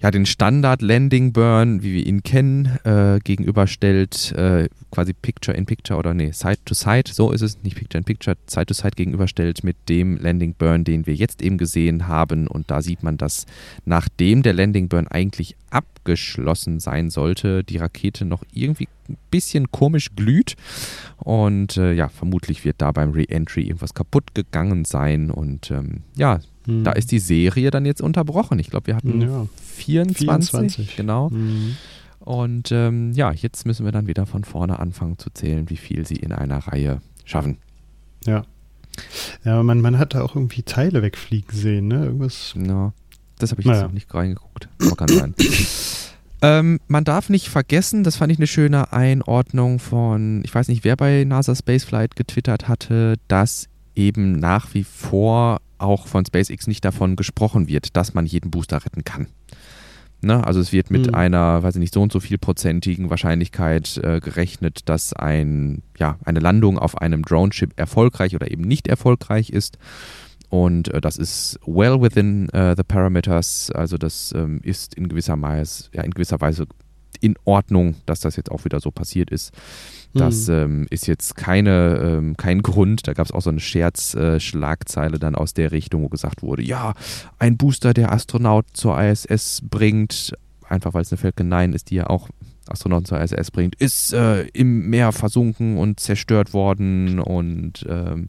ja, den Standard Landing Burn, wie wir ihn kennen, äh, gegenüberstellt, äh, quasi Picture in Picture oder nee, Side to Side, so ist es, nicht Picture in Picture, Side to Side gegenüberstellt mit dem Landing Burn, den wir jetzt eben gesehen haben. Und da sieht man, dass nachdem der Landing Burn eigentlich abgeschlossen sein sollte, die Rakete noch irgendwie ein bisschen komisch glüht. Und äh, ja, vermutlich wird da beim Re-Entry irgendwas kaputt gegangen sein. Und ähm, ja, hm. Da ist die Serie dann jetzt unterbrochen. Ich glaube, wir hatten ja. 24, 24. Genau. Hm. Und ähm, ja, jetzt müssen wir dann wieder von vorne anfangen zu zählen, wie viel sie in einer Reihe schaffen. Ja. Ja, man, man hat da auch irgendwie Teile wegfliegen sehen, ne? Irgendwas. Ja, das habe ich naja. jetzt noch nicht reingeguckt. Aber kann sein. Ähm, man darf nicht vergessen, das fand ich eine schöne Einordnung von, ich weiß nicht, wer bei NASA Spaceflight getwittert hatte, dass eben nach wie vor auch von SpaceX nicht davon gesprochen wird, dass man jeden Booster retten kann. Ne? Also es wird mit mhm. einer, weiß ich nicht, so und so viel prozentigen Wahrscheinlichkeit äh, gerechnet, dass ein, ja, eine Landung auf einem Drone-Chip erfolgreich oder eben nicht erfolgreich ist. Und äh, das ist well within uh, the parameters. Also das ähm, ist in gewisser, Weise, ja, in gewisser Weise in Ordnung, dass das jetzt auch wieder so passiert ist. Das mhm. ähm, ist jetzt keine, ähm, kein Grund. Da gab es auch so eine Scherzschlagzeile äh, dann aus der Richtung, wo gesagt wurde, ja, ein Booster, der Astronaut zur ISS bringt, einfach weil es eine Falcon 9 ist, die ja auch Astronauten zur ISS bringt, ist äh, im Meer versunken und zerstört worden und ähm,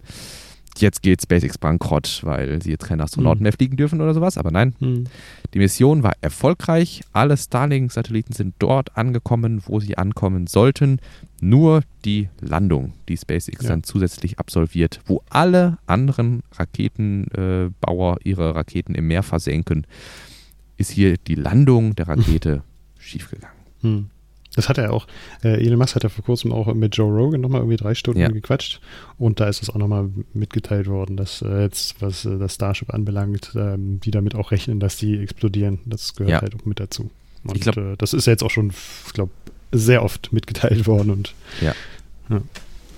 jetzt geht SpaceX bankrott, weil sie jetzt keine Astronauten mhm. mehr fliegen dürfen oder sowas. Aber nein, mhm. die Mission war erfolgreich. Alle Starlink-Satelliten sind dort angekommen, wo sie ankommen sollten. Nur die Landung, die SpaceX ja. dann zusätzlich absolviert, wo alle anderen Raketenbauer äh, ihre Raketen im Meer versenken, ist hier die Landung der Rakete schiefgegangen. Das hat er auch, äh, Elon Musk hat ja vor kurzem auch mit Joe Rogan nochmal irgendwie drei Stunden ja. gequatscht und da ist es auch nochmal mitgeteilt worden, dass äh, jetzt, was äh, das Starship anbelangt, ähm, die damit auch rechnen, dass die explodieren. Das gehört ja. halt auch mit dazu. Und ich glaub, äh, das ist jetzt auch schon, ich glaube, sehr oft mitgeteilt worden und ja. ja.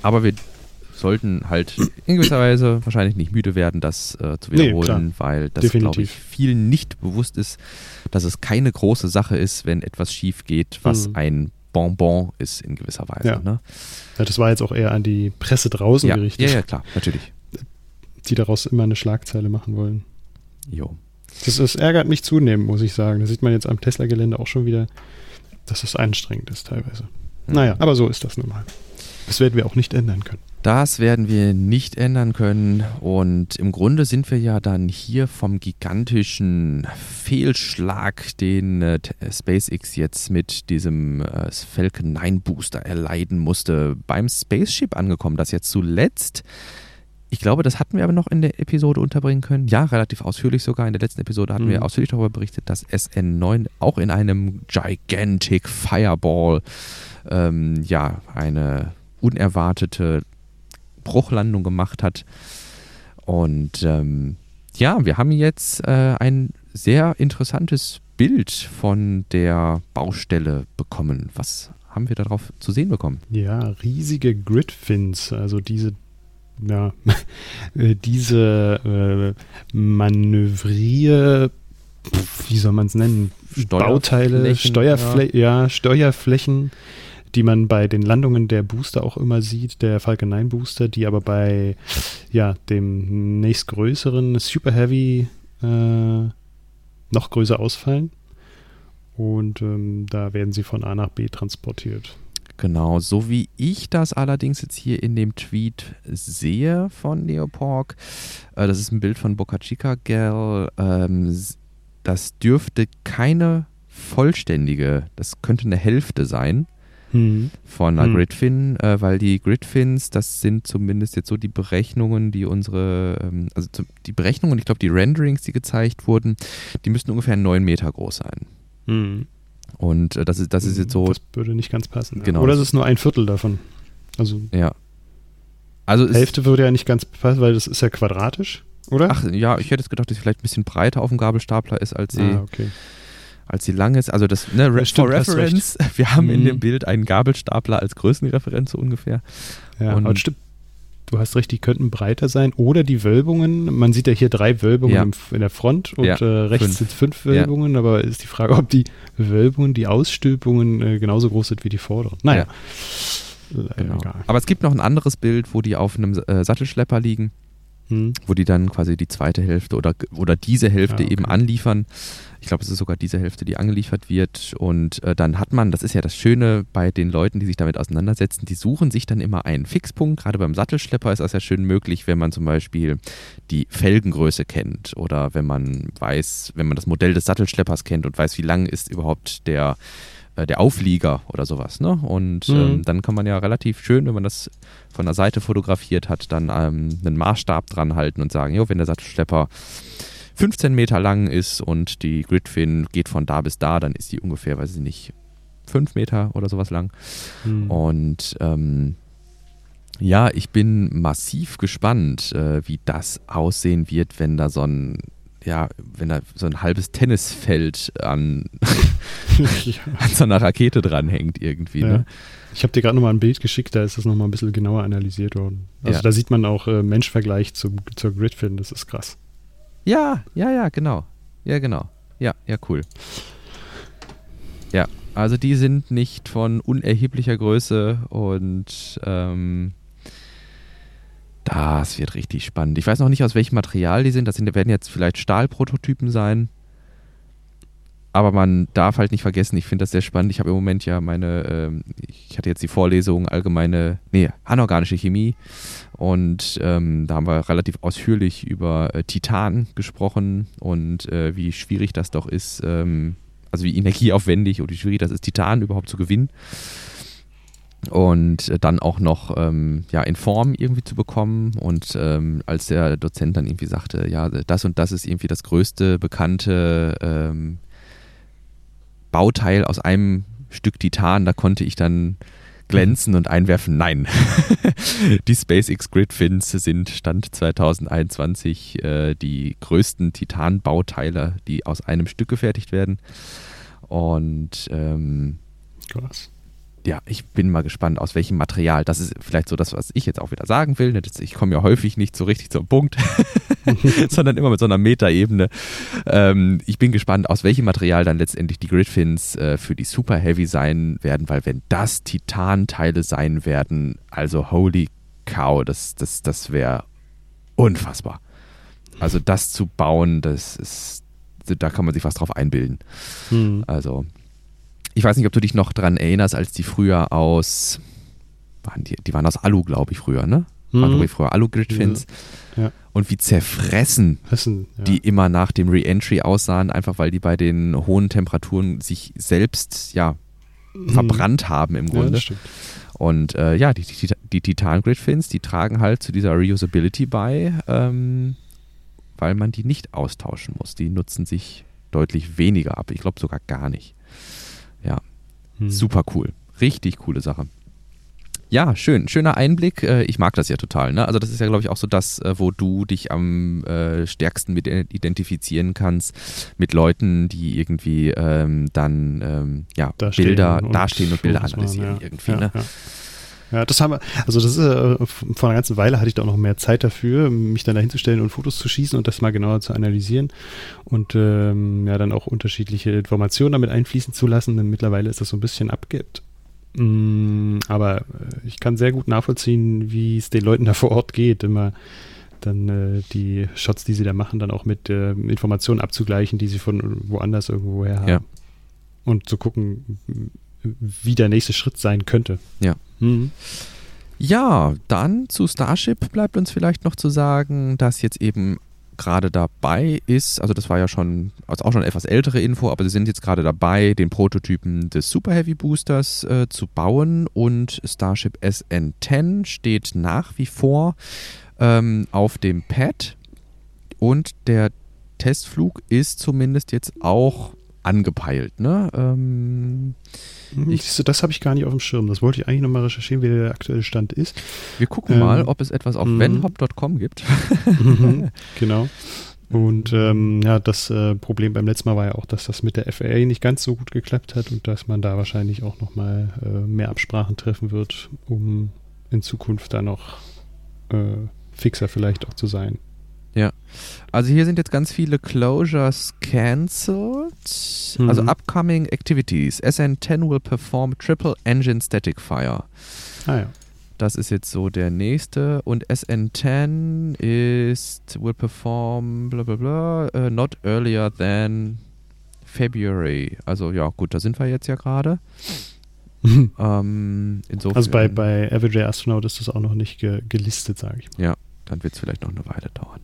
Aber wir sollten halt in gewisser Weise wahrscheinlich nicht müde werden, das äh, zu wiederholen, nee, weil das, glaube ich, vielen nicht bewusst ist, dass es keine große Sache ist, wenn etwas schief geht, was mhm. ein Bonbon ist in gewisser Weise. Ja. Ne? ja. das war jetzt auch eher an die Presse draußen ja. gerichtet. Ja, ja, klar, natürlich. Die daraus immer eine Schlagzeile machen wollen. Jo. Das, das ärgert mich zunehmend, muss ich sagen. Das sieht man jetzt am Tesla-Gelände auch schon wieder, dass es anstrengend ist teilweise. Mhm. Naja, aber so ist das nun mal. Das werden wir auch nicht ändern können. Das werden wir nicht ändern können. Und im Grunde sind wir ja dann hier vom gigantischen Fehlschlag, den äh, SpaceX jetzt mit diesem äh, Falcon 9 Booster erleiden musste, beim Spaceship angekommen, das jetzt zuletzt ich glaube, das hatten wir aber noch in der Episode unterbringen können. Ja, relativ ausführlich sogar. In der letzten Episode hatten mhm. wir ausführlich darüber berichtet, dass SN9 auch in einem Gigantic Fireball ähm, ja eine unerwartete Bruchlandung gemacht hat. Und ähm, ja, wir haben jetzt äh, ein sehr interessantes Bild von der Baustelle bekommen. Was haben wir darauf zu sehen bekommen? Ja, riesige Gridfins, also diese ja, äh, diese äh, Manövrier, wie soll man es nennen? Bauteile, Steuerflächen, ja. ja, Steuerflächen, die man bei den Landungen der Booster auch immer sieht, der Falcon 9 Booster, die aber bei ja, dem nächstgrößeren Super Heavy äh, noch größer ausfallen. Und ähm, da werden sie von A nach B transportiert. Genau, so wie ich das allerdings jetzt hier in dem Tweet sehe von Neopork, äh, das ist ein Bild von Boca Chica Girl, ähm, das dürfte keine vollständige, das könnte eine Hälfte sein mhm. von einer mhm. Gridfin, äh, weil die Gridfins, das sind zumindest jetzt so die Berechnungen, die unsere, ähm, also die Berechnungen, ich glaube die Renderings, die gezeigt wurden, die müssten ungefähr 9 Meter groß sein. Mhm. Und äh, das, ist, das ist jetzt so. Das würde nicht ganz passen. Genau. Oder es ist nur ein Viertel davon. Also. Ja. Also Hälfte würde ja nicht ganz passen, weil das ist ja quadratisch, oder? Ach ja, ich hätte jetzt gedacht, dass sie vielleicht ein bisschen breiter auf dem Gabelstapler ist, als sie. Ah, okay als sie lang ist. Also das, ne, ja, stimmt, for Reference, wir haben mhm. in dem Bild einen Gabelstapler als Größenreferenz so ungefähr. Ja, und aber stimmt. Du hast recht, die könnten breiter sein. Oder die Wölbungen, man sieht ja hier drei Wölbungen ja. im, in der Front und ja, äh, rechts fünf. sind fünf Wölbungen, ja. aber ist die Frage, ob die Wölbungen, die Ausstülpungen äh, genauso groß sind wie die vorderen. Naja. Genau. Aber es gibt noch ein anderes Bild, wo die auf einem äh, Sattelschlepper liegen hm. wo die dann quasi die zweite Hälfte oder, oder diese Hälfte ja, okay. eben anliefern. Ich glaube, es ist sogar diese Hälfte, die angeliefert wird. Und äh, dann hat man, das ist ja das Schöne bei den Leuten, die sich damit auseinandersetzen, die suchen sich dann immer einen Fixpunkt. Gerade beim Sattelschlepper ist das ja schön möglich, wenn man zum Beispiel die Felgengröße kennt oder wenn man weiß, wenn man das Modell des Sattelschleppers kennt und weiß, wie lang ist überhaupt der äh, der Auflieger oder sowas. Ne? Und mhm. ähm, dann kann man ja relativ schön, wenn man das von der Seite fotografiert hat, dann ähm, einen Maßstab dran halten und sagen, jo, wenn der Sattelschlepper 15 Meter lang ist und die Gridfin geht von da bis da, dann ist die ungefähr, weiß ich nicht, 5 Meter oder sowas lang. Mhm. Und ähm, ja, ich bin massiv gespannt, äh, wie das aussehen wird, wenn da so ein ja, wenn da so ein halbes Tennisfeld an, an so einer Rakete dranhängt irgendwie. Ja. Ne? Ich habe dir gerade nochmal ein Bild geschickt, da ist das nochmal ein bisschen genauer analysiert worden. Also ja. da sieht man auch äh, Menschvergleich zum, zur Gridfin, das ist krass. Ja, ja, ja, genau. Ja, genau. Ja, ja, cool. Ja, also die sind nicht von unerheblicher Größe und ähm, das wird richtig spannend. Ich weiß noch nicht, aus welchem Material die sind. Das sind, werden jetzt vielleicht Stahlprototypen sein. Aber man darf halt nicht vergessen, ich finde das sehr spannend. Ich habe im Moment ja meine, ähm, ich hatte jetzt die Vorlesung allgemeine, nee, anorganische Chemie. Und ähm, da haben wir relativ ausführlich über äh, Titan gesprochen und äh, wie schwierig das doch ist, ähm, also wie energieaufwendig und wie schwierig das ist, Titan überhaupt zu gewinnen und äh, dann auch noch ähm, ja, in Form irgendwie zu bekommen. Und ähm, als der Dozent dann irgendwie sagte, ja, das und das ist irgendwie das größte bekannte ähm, Bauteil aus einem Stück Titan, da konnte ich dann glänzen und einwerfen, nein. die SpaceX Gridfins sind Stand 2021 äh, die größten Titan-Bauteile, die aus einem Stück gefertigt werden. Und ähm, Krass ja, ich bin mal gespannt, aus welchem Material. Das ist vielleicht so das, was ich jetzt auch wieder sagen will. Ich komme ja häufig nicht so richtig zum Punkt, sondern immer mit so einer Metaebene. Ähm, ich bin gespannt, aus welchem Material dann letztendlich die Gridfins äh, für die Super Heavy sein werden, weil wenn das Titanteile sein werden, also holy cow, das, das, das wäre unfassbar. Also das zu bauen, das ist, da kann man sich was drauf einbilden. Mhm. Also ich weiß nicht, ob du dich noch daran erinnerst, als die früher aus, waren die, die waren aus Alu, glaube ich, früher, ne? Mhm. Waren mhm. früher Alu-Gridfins. Ja. Ja. Und wie zerfressen Hessen, ja. die immer nach dem Re-Entry aussahen, einfach weil die bei den hohen Temperaturen sich selbst, ja, mhm. verbrannt haben im Grunde. Und äh, ja, die, die, die Titan-Gridfins, die tragen halt zu dieser Reusability bei, ähm, weil man die nicht austauschen muss. Die nutzen sich deutlich weniger ab. Ich glaube sogar gar nicht. Ja, hm. super cool. Richtig coole Sache. Ja, schön. Schöner Einblick. Äh, ich mag das ja total. Ne? Also das ist ja, glaube ich, auch so das, äh, wo du dich am äh, stärksten mit identifizieren kannst. Mit Leuten, die irgendwie ähm, dann ähm, ja, da Bilder dastehen und Bilder analysieren ja. irgendwie. Ja, ne? ja. Ja, das haben wir, also das ist äh, vor einer ganzen Weile hatte ich da auch noch mehr Zeit dafür, mich dann dahinzustellen und Fotos zu schießen und das mal genauer zu analysieren und ähm, ja, dann auch unterschiedliche Informationen damit einfließen zu lassen, denn mittlerweile ist das so ein bisschen abge Mm, aber äh, ich kann sehr gut nachvollziehen, wie es den Leuten da vor Ort geht, immer dann äh, die Shots, die sie da machen, dann auch mit äh, Informationen abzugleichen, die sie von woanders irgendwo her haben. Ja. Und zu gucken, wie der nächste Schritt sein könnte. Ja. Mhm. Ja, dann zu Starship bleibt uns vielleicht noch zu sagen, dass jetzt eben gerade dabei ist, also das war ja schon, also auch schon etwas ältere Info, aber sie sind jetzt gerade dabei, den Prototypen des Super Heavy Boosters äh, zu bauen und Starship SN10 steht nach wie vor ähm, auf dem Pad und der Testflug ist zumindest jetzt auch angepeilt. Ne? Ähm, mhm, ich, das habe ich gar nicht auf dem Schirm. Das wollte ich eigentlich nochmal recherchieren, wie der aktuelle Stand ist. Wir gucken ähm, mal, ob es etwas auf mhm. gibt. Mhm, genau. Und ähm, ja, das äh, Problem beim letzten Mal war ja auch, dass das mit der FAA nicht ganz so gut geklappt hat und dass man da wahrscheinlich auch nochmal äh, mehr Absprachen treffen wird, um in Zukunft da noch äh, fixer vielleicht auch zu sein. Ja. Also hier sind jetzt ganz viele Closures cancelled. Mhm. Also upcoming activities. SN10 will perform triple engine static fire. Ah ja. Das ist jetzt so der nächste. Und SN10 ist will perform bla bla bla uh, not earlier than February. Also ja, gut, da sind wir jetzt ja gerade. ähm. Also bei, bei Everyday Astronaut ist das auch noch nicht ge gelistet, sage ich. Ja, dann wird es vielleicht noch eine Weile dauern.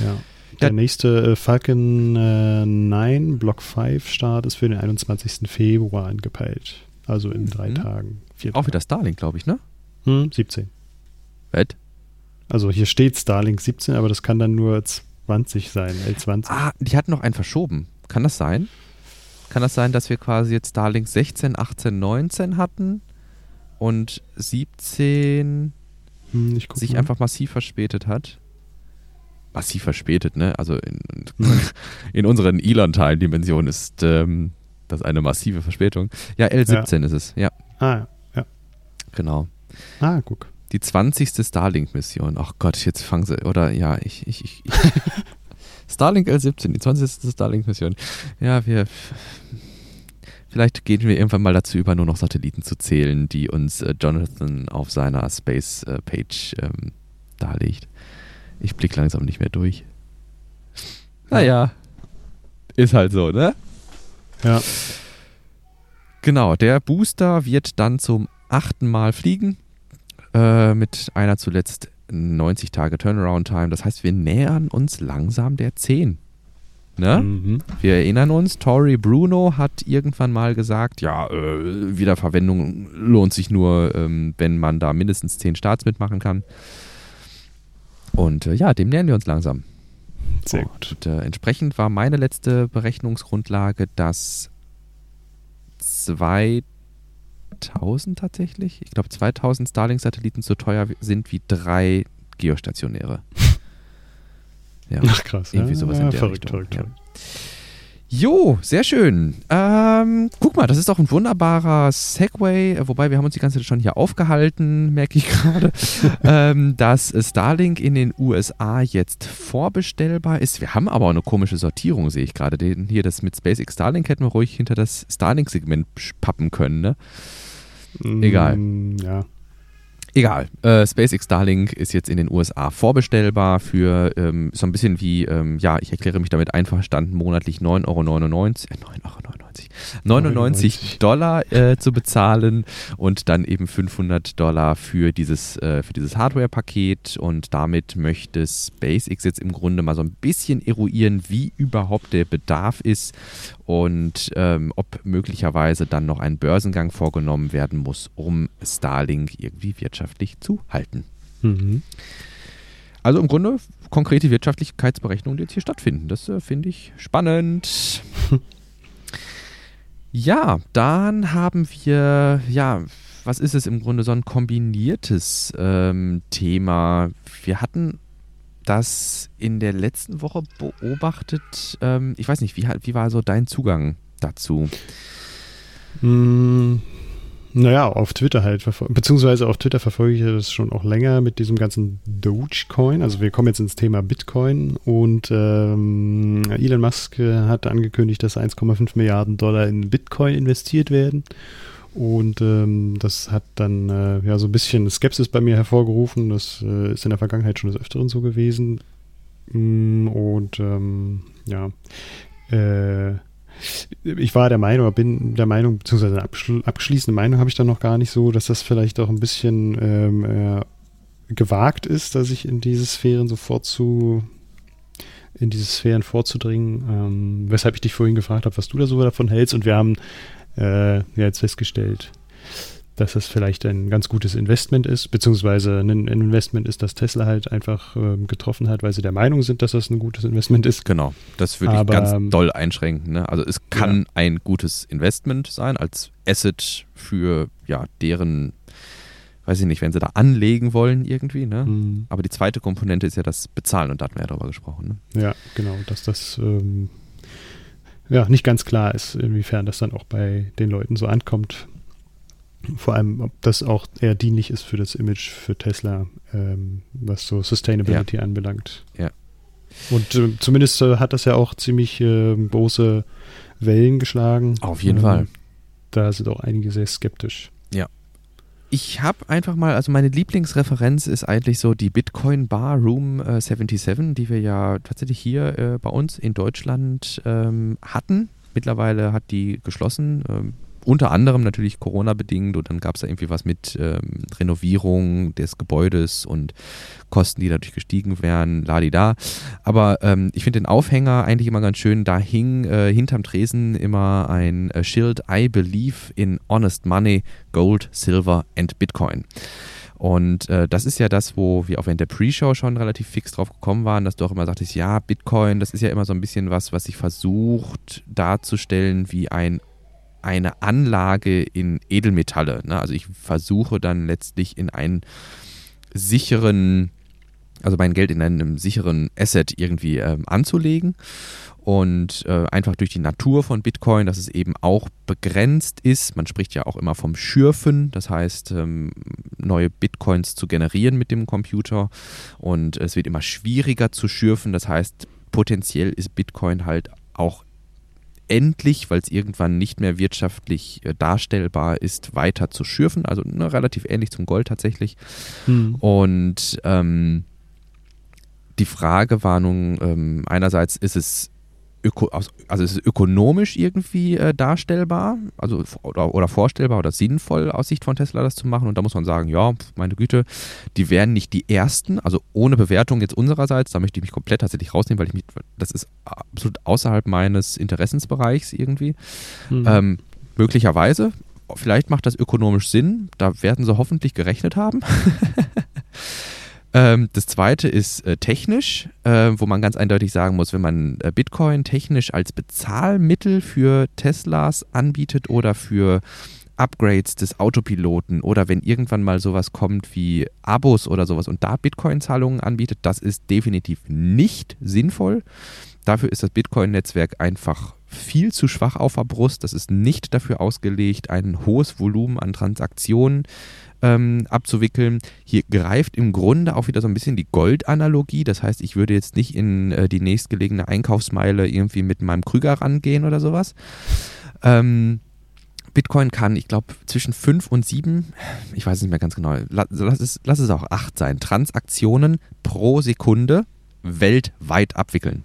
Ja. Der ja. nächste äh, Falcon äh, 9 Block 5 Start ist für den 21. Februar angepeilt. Also in drei mhm. Tagen. Auch wieder Starlink, glaube ich, ne? Hm, 17. Was? Also hier steht Starlink 17, aber das kann dann nur 20 sein, L20. Ah, die hatten noch einen verschoben. Kann das sein? Kann das sein, dass wir quasi jetzt Starlink 16, 18, 19 hatten und 17 hm, sich mal. einfach massiv verspätet hat. Massiv verspätet, ne? Also in, in unseren Elon-Teilen-Dimensionen ist ähm, das eine massive Verspätung. Ja, L17 ja. ist es, ja. Ah, ja. Genau. Ah, guck. Die 20. Starlink-Mission. Ach Gott, jetzt fangen sie, oder ja, ich, ich, ich. Starlink L17, die 20. Starlink-Mission. Ja, wir Vielleicht gehen wir irgendwann mal dazu über, nur noch Satelliten zu zählen, die uns äh, Jonathan auf seiner Space-Page äh, ähm, darlegt. Ich blicke langsam nicht mehr durch. Naja, ist halt so, ne? Ja. Genau, der Booster wird dann zum achten Mal fliegen. Äh, mit einer zuletzt 90 Tage Turnaround-Time. Das heißt, wir nähern uns langsam der 10. Ne? Mhm. Wir erinnern uns, Tori Bruno hat irgendwann mal gesagt, ja, äh, Wiederverwendung lohnt sich nur, ähm, wenn man da mindestens zehn Starts mitmachen kann. Und äh, ja, dem nähern wir uns langsam. Sehr gut. Und, äh, entsprechend war meine letzte Berechnungsgrundlage, dass 2000 tatsächlich, ich glaube 2000 Starlink-Satelliten so teuer sind wie drei geostationäre. Ja. Ach krass. Irgendwie sowas ja, in der verrückt, Richtung. Verrückt, verrückt. Jo, sehr schön. Ähm, guck mal, das ist doch ein wunderbarer Segway, wobei wir haben uns die ganze Zeit schon hier aufgehalten, merke ich gerade, ähm, dass Starlink in den USA jetzt vorbestellbar ist. Wir haben aber auch eine komische Sortierung, sehe ich gerade. Hier das mit SpaceX Starlink hätten wir ruhig hinter das Starlink-Segment pappen können, ne? Egal. Mm, ja. Egal. Äh, SpaceX Starlink ist jetzt in den USA vorbestellbar für ähm, so ein bisschen wie, ähm, ja, ich erkläre mich damit einverstanden, monatlich 9,99 Euro, äh, 9,99 Euro, 99 Dollar äh, zu bezahlen und dann eben 500 Dollar für dieses, äh, für dieses Hardware-Paket. Und damit möchte SpaceX jetzt im Grunde mal so ein bisschen eruieren, wie überhaupt der Bedarf ist und ähm, ob möglicherweise dann noch ein Börsengang vorgenommen werden muss, um Starlink irgendwie wirtschaftlich zu halten. Mhm. Also im Grunde konkrete Wirtschaftlichkeitsberechnungen, die jetzt hier stattfinden. Das äh, finde ich spannend. Ja, dann haben wir, ja, was ist es im Grunde, so ein kombiniertes ähm, Thema. Wir hatten das in der letzten Woche beobachtet. Ähm, ich weiß nicht, wie, wie war so dein Zugang dazu? Mm, naja, auf Twitter halt, beziehungsweise auf Twitter verfolge ich das schon auch länger mit diesem ganzen Dogecoin. Also wir kommen jetzt ins Thema Bitcoin und ähm, Elon Musk äh, hat angekündigt, dass 1,5 Milliarden Dollar in Bitcoin investiert werden. Und ähm, das hat dann äh, ja so ein bisschen Skepsis bei mir hervorgerufen. Das äh, ist in der Vergangenheit schon des Öfteren so gewesen. Mm, und ähm, ja, äh, ich war der Meinung, oder bin der Meinung, beziehungsweise eine abschl abschließende Meinung habe ich dann noch gar nicht so, dass das vielleicht auch ein bisschen ähm, äh, gewagt ist, dass ich in diese Sphären sofort zu in diese Sphären vorzudringen, ähm, weshalb ich dich vorhin gefragt habe, was du da so davon hältst. Und wir haben äh, ja jetzt festgestellt, dass das vielleicht ein ganz gutes Investment ist, beziehungsweise ein Investment ist, das Tesla halt einfach ähm, getroffen hat, weil sie der Meinung sind, dass das ein gutes Investment ist. Genau, das würde ich ganz ähm, doll einschränken. Ne? Also es kann ja. ein gutes Investment sein als Asset für ja deren weiß ich nicht, wenn sie da anlegen wollen irgendwie, ne? Mhm. Aber die zweite Komponente ist ja das Bezahlen und da hatten wir ja darüber gesprochen, ne? Ja, genau, dass das ähm, ja nicht ganz klar ist, inwiefern das dann auch bei den Leuten so ankommt. Vor allem, ob das auch eher dienlich ist für das Image für Tesla, ähm, was so Sustainability ja. anbelangt. Ja. Und äh, zumindest äh, hat das ja auch ziemlich äh, große Wellen geschlagen. Auf jeden ähm, Fall. Da sind auch einige sehr skeptisch. Ja, ich habe einfach mal, also meine Lieblingsreferenz ist eigentlich so die Bitcoin Bar Room äh, 77, die wir ja tatsächlich hier äh, bei uns in Deutschland ähm, hatten. Mittlerweile hat die geschlossen. Unter anderem natürlich Corona-bedingt und dann gab es da irgendwie was mit ähm, Renovierung des Gebäudes und Kosten, die dadurch gestiegen wären, ladida. Aber ähm, ich finde den Aufhänger eigentlich immer ganz schön. Da hing äh, hinterm Tresen immer ein äh, Schild I believe in honest money, gold, silver and Bitcoin. Und äh, das ist ja das, wo wir auch während der Pre-Show schon relativ fix drauf gekommen waren, dass du auch immer sagtest, ja, Bitcoin, das ist ja immer so ein bisschen was, was sich versucht darzustellen wie ein eine Anlage in Edelmetalle. Ne? Also ich versuche dann letztlich in einen sicheren, also mein Geld in einem sicheren Asset irgendwie ähm, anzulegen. Und äh, einfach durch die Natur von Bitcoin, dass es eben auch begrenzt ist. Man spricht ja auch immer vom Schürfen, das heißt, ähm, neue Bitcoins zu generieren mit dem Computer. Und es wird immer schwieriger zu schürfen. Das heißt, potenziell ist Bitcoin halt auch endlich, weil es irgendwann nicht mehr wirtschaftlich äh, darstellbar ist, weiter zu schürfen. Also ne, relativ ähnlich zum Gold tatsächlich. Mhm. Und ähm, die Frage war nun, ähm, einerseits ist es öko, also ist es ökonomisch irgendwie äh, darstellbar, also oder, oder, vorstellbar oder sinnvoll aus Sicht von Tesla das zu machen. Und da muss man sagen, ja, meine Güte, die wären nicht die ersten, also ohne Bewertung jetzt unsererseits, da möchte ich mich komplett tatsächlich rausnehmen, weil ich mich, das ist absolut außerhalb meines Interessensbereichs irgendwie. Mhm. Ähm, möglicherweise, vielleicht macht das ökonomisch Sinn, da werden sie hoffentlich gerechnet haben. Ähm, das zweite ist äh, technisch, äh, wo man ganz eindeutig sagen muss, wenn man äh, Bitcoin technisch als Bezahlmittel für Teslas anbietet oder für Upgrades des Autopiloten oder wenn irgendwann mal sowas kommt wie Abos oder sowas und da Bitcoin-Zahlungen anbietet, das ist definitiv nicht sinnvoll. Dafür ist das Bitcoin-Netzwerk einfach viel zu schwach auf der Brust. Das ist nicht dafür ausgelegt, ein hohes Volumen an Transaktionen ähm, abzuwickeln. Hier greift im Grunde auch wieder so ein bisschen die Goldanalogie. Das heißt, ich würde jetzt nicht in äh, die nächstgelegene Einkaufsmeile irgendwie mit meinem Krüger rangehen oder sowas. Ähm, Bitcoin kann, ich glaube, zwischen 5 und 7, ich weiß nicht mehr ganz genau, lass es, lass es auch 8 sein, Transaktionen pro Sekunde weltweit abwickeln.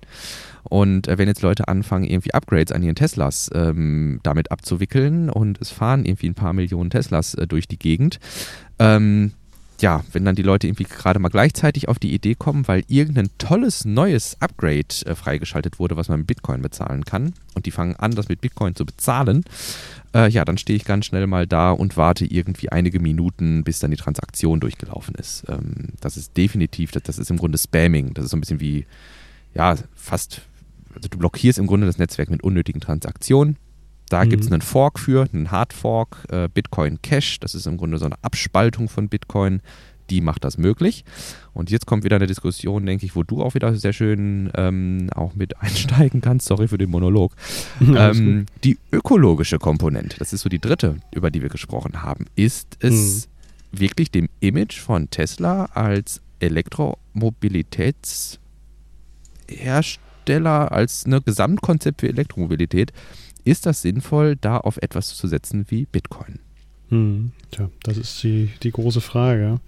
Und äh, wenn jetzt Leute anfangen, irgendwie Upgrades an ihren Teslas ähm, damit abzuwickeln und es fahren irgendwie ein paar Millionen Teslas äh, durch die Gegend, ähm, ja, wenn dann die Leute irgendwie gerade mal gleichzeitig auf die Idee kommen, weil irgendein tolles neues Upgrade äh, freigeschaltet wurde, was man mit Bitcoin bezahlen kann, und die fangen an, das mit Bitcoin zu bezahlen, äh, ja, dann stehe ich ganz schnell mal da und warte irgendwie einige Minuten, bis dann die Transaktion durchgelaufen ist. Ähm, das ist definitiv, das, das ist im Grunde Spamming. Das ist so ein bisschen wie, ja, fast also du blockierst im Grunde das Netzwerk mit unnötigen Transaktionen. Da mhm. gibt es einen Fork für, einen Hard Fork, äh, Bitcoin Cash. Das ist im Grunde so eine Abspaltung von Bitcoin. Die macht das möglich. Und jetzt kommt wieder eine Diskussion, denke ich, wo du auch wieder sehr schön ähm, auch mit einsteigen kannst. Sorry für den Monolog. ähm, die ökologische Komponente, das ist so die dritte, über die wir gesprochen haben. Ist es mhm. wirklich dem Image von Tesla als Elektromobilitätshersteller Hersteller, als ein Gesamtkonzept für Elektromobilität, ist das sinnvoll, da auf etwas zu setzen wie Bitcoin? Hm, tja, das ist die, die große Frage.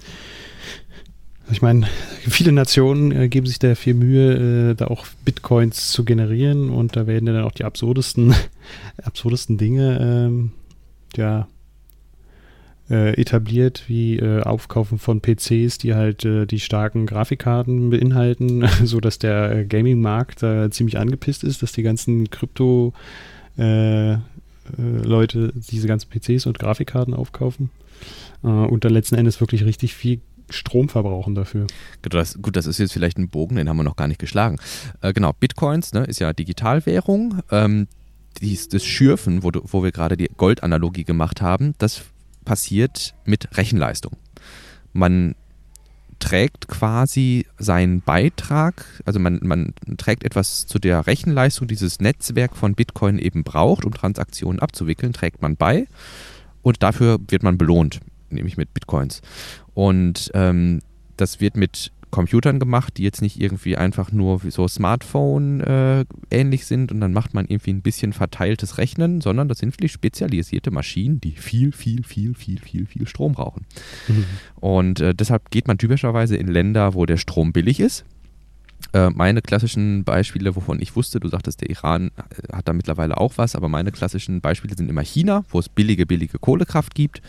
Ich meine, viele Nationen äh, geben sich da viel Mühe, äh, da auch Bitcoins zu generieren und da werden dann auch die absurdesten, absurdesten Dinge ähm, ja, äh, etabliert, wie äh, Aufkaufen von PCs, die halt äh, die starken Grafikkarten beinhalten, so dass der äh, Gaming-Markt ziemlich angepisst ist, dass die ganzen Krypto Leute diese ganzen PCs und Grafikkarten aufkaufen und dann letzten Endes wirklich richtig viel Strom verbrauchen dafür. Gut das, gut, das ist jetzt vielleicht ein Bogen, den haben wir noch gar nicht geschlagen. Äh, genau, Bitcoins ne, ist ja Digitalwährung. Ähm, dies, das Schürfen, wo, wo wir gerade die Goldanalogie gemacht haben, das passiert mit Rechenleistung. Man trägt quasi seinen Beitrag, also man, man trägt etwas zu der Rechenleistung, die dieses Netzwerk von Bitcoin eben braucht, um Transaktionen abzuwickeln, trägt man bei und dafür wird man belohnt, nämlich mit Bitcoins. Und ähm, das wird mit Computern gemacht, die jetzt nicht irgendwie einfach nur so Smartphone äh, ähnlich sind und dann macht man irgendwie ein bisschen verteiltes Rechnen, sondern das sind wirklich spezialisierte Maschinen, die viel, viel, viel, viel, viel, viel Strom brauchen. Mhm. Und äh, deshalb geht man typischerweise in Länder, wo der Strom billig ist. Äh, meine klassischen Beispiele, wovon ich wusste, du sagtest, der Iran äh, hat da mittlerweile auch was, aber meine klassischen Beispiele sind immer China, wo es billige, billige Kohlekraft gibt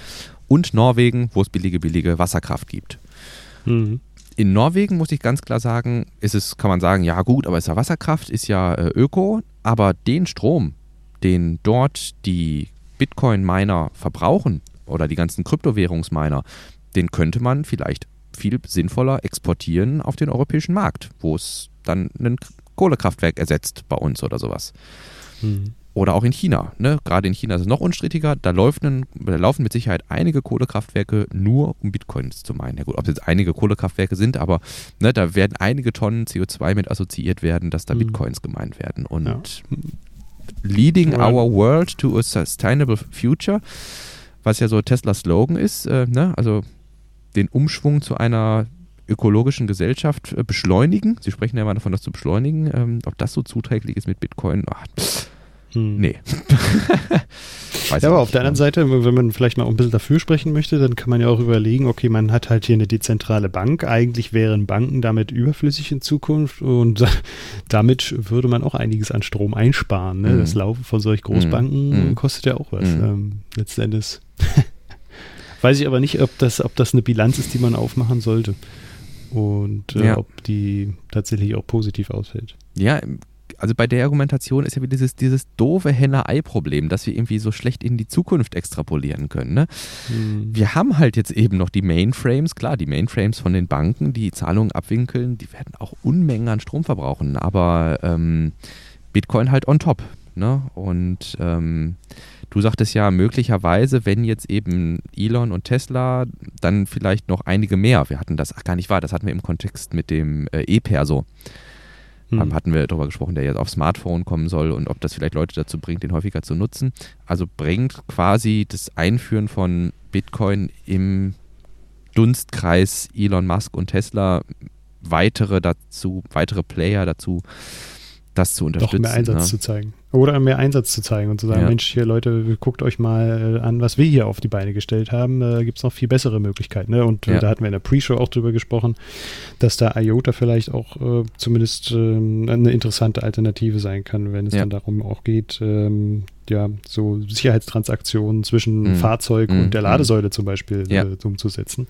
und Norwegen, wo es billige, billige Wasserkraft gibt. Mhm. In Norwegen muss ich ganz klar sagen, ist es, kann man sagen, ja gut, aber ist ja Wasserkraft, ist ja äh, Öko, aber den Strom, den dort die Bitcoin-Miner verbrauchen oder die ganzen Kryptowährungsminer, den könnte man vielleicht viel sinnvoller exportieren auf den europäischen Markt, wo es dann ein Kohlekraftwerk ersetzt bei uns oder sowas. Mhm. Oder auch in China. Ne? Gerade in China ist es noch unstrittiger. Da, laufen, da laufen mit Sicherheit einige Kohlekraftwerke nur, um Bitcoins zu meinen. Ja gut, ob es jetzt einige Kohlekraftwerke sind, aber ne, da werden einige Tonnen CO2 mit assoziiert werden, dass da mhm. Bitcoins gemeint werden. Und ja. leading ja. our world to a sustainable future, was ja so Teslas Slogan ist, äh, ne? also den Umschwung zu einer ökologischen Gesellschaft äh, beschleunigen. Sie sprechen ja immer davon, das zu beschleunigen. Ähm, ob das so zuträglich ist mit Bitcoin, ach, hm. Nee. ja, aber auf der anderen Seite, wenn man vielleicht mal ein bisschen dafür sprechen möchte, dann kann man ja auch überlegen, okay, man hat halt hier eine dezentrale Bank. Eigentlich wären Banken damit überflüssig in Zukunft und damit würde man auch einiges an Strom einsparen. Ne? Mhm. Das Laufen von solch Großbanken mhm. kostet ja auch was. Mhm. Ähm, letzten Endes. Weiß ich aber nicht, ob das, ob das eine Bilanz ist, die man aufmachen sollte. Und äh, ja. ob die tatsächlich auch positiv ausfällt. Ja, also bei der Argumentation ist ja wieder dieses, dieses doofe Henne-Ei-Problem, dass wir irgendwie so schlecht in die Zukunft extrapolieren können. Ne? Hm. Wir haben halt jetzt eben noch die Mainframes, klar, die Mainframes von den Banken, die Zahlungen abwinkeln, die werden auch Unmengen an Strom verbrauchen, aber ähm, Bitcoin halt on top. Ne? Und ähm, du sagtest ja möglicherweise, wenn jetzt eben Elon und Tesla, dann vielleicht noch einige mehr. Wir hatten das, ach gar nicht wahr, das hatten wir im Kontext mit dem äh, E-Perso. Hm. Hatten wir darüber gesprochen, der jetzt auf Smartphone kommen soll und ob das vielleicht Leute dazu bringt, den häufiger zu nutzen. Also bringt quasi das Einführen von Bitcoin im Dunstkreis Elon Musk und Tesla weitere dazu, weitere Player dazu, das zu unterstützen. Doch mehr Einsatz ne? zu zeigen. Oder mehr Einsatz zu zeigen und zu sagen, ja. Mensch, hier Leute, guckt euch mal äh, an, was wir hier auf die Beine gestellt haben. Da äh, gibt es noch viel bessere Möglichkeiten. Ne? Und äh, ja. da hatten wir in der Pre-Show auch drüber gesprochen, dass da IOTA vielleicht auch äh, zumindest ähm, eine interessante Alternative sein kann, wenn es ja. dann darum auch geht, ähm, ja, so Sicherheitstransaktionen zwischen mhm. Fahrzeug mhm. und der Ladesäule zum Beispiel äh, umzusetzen.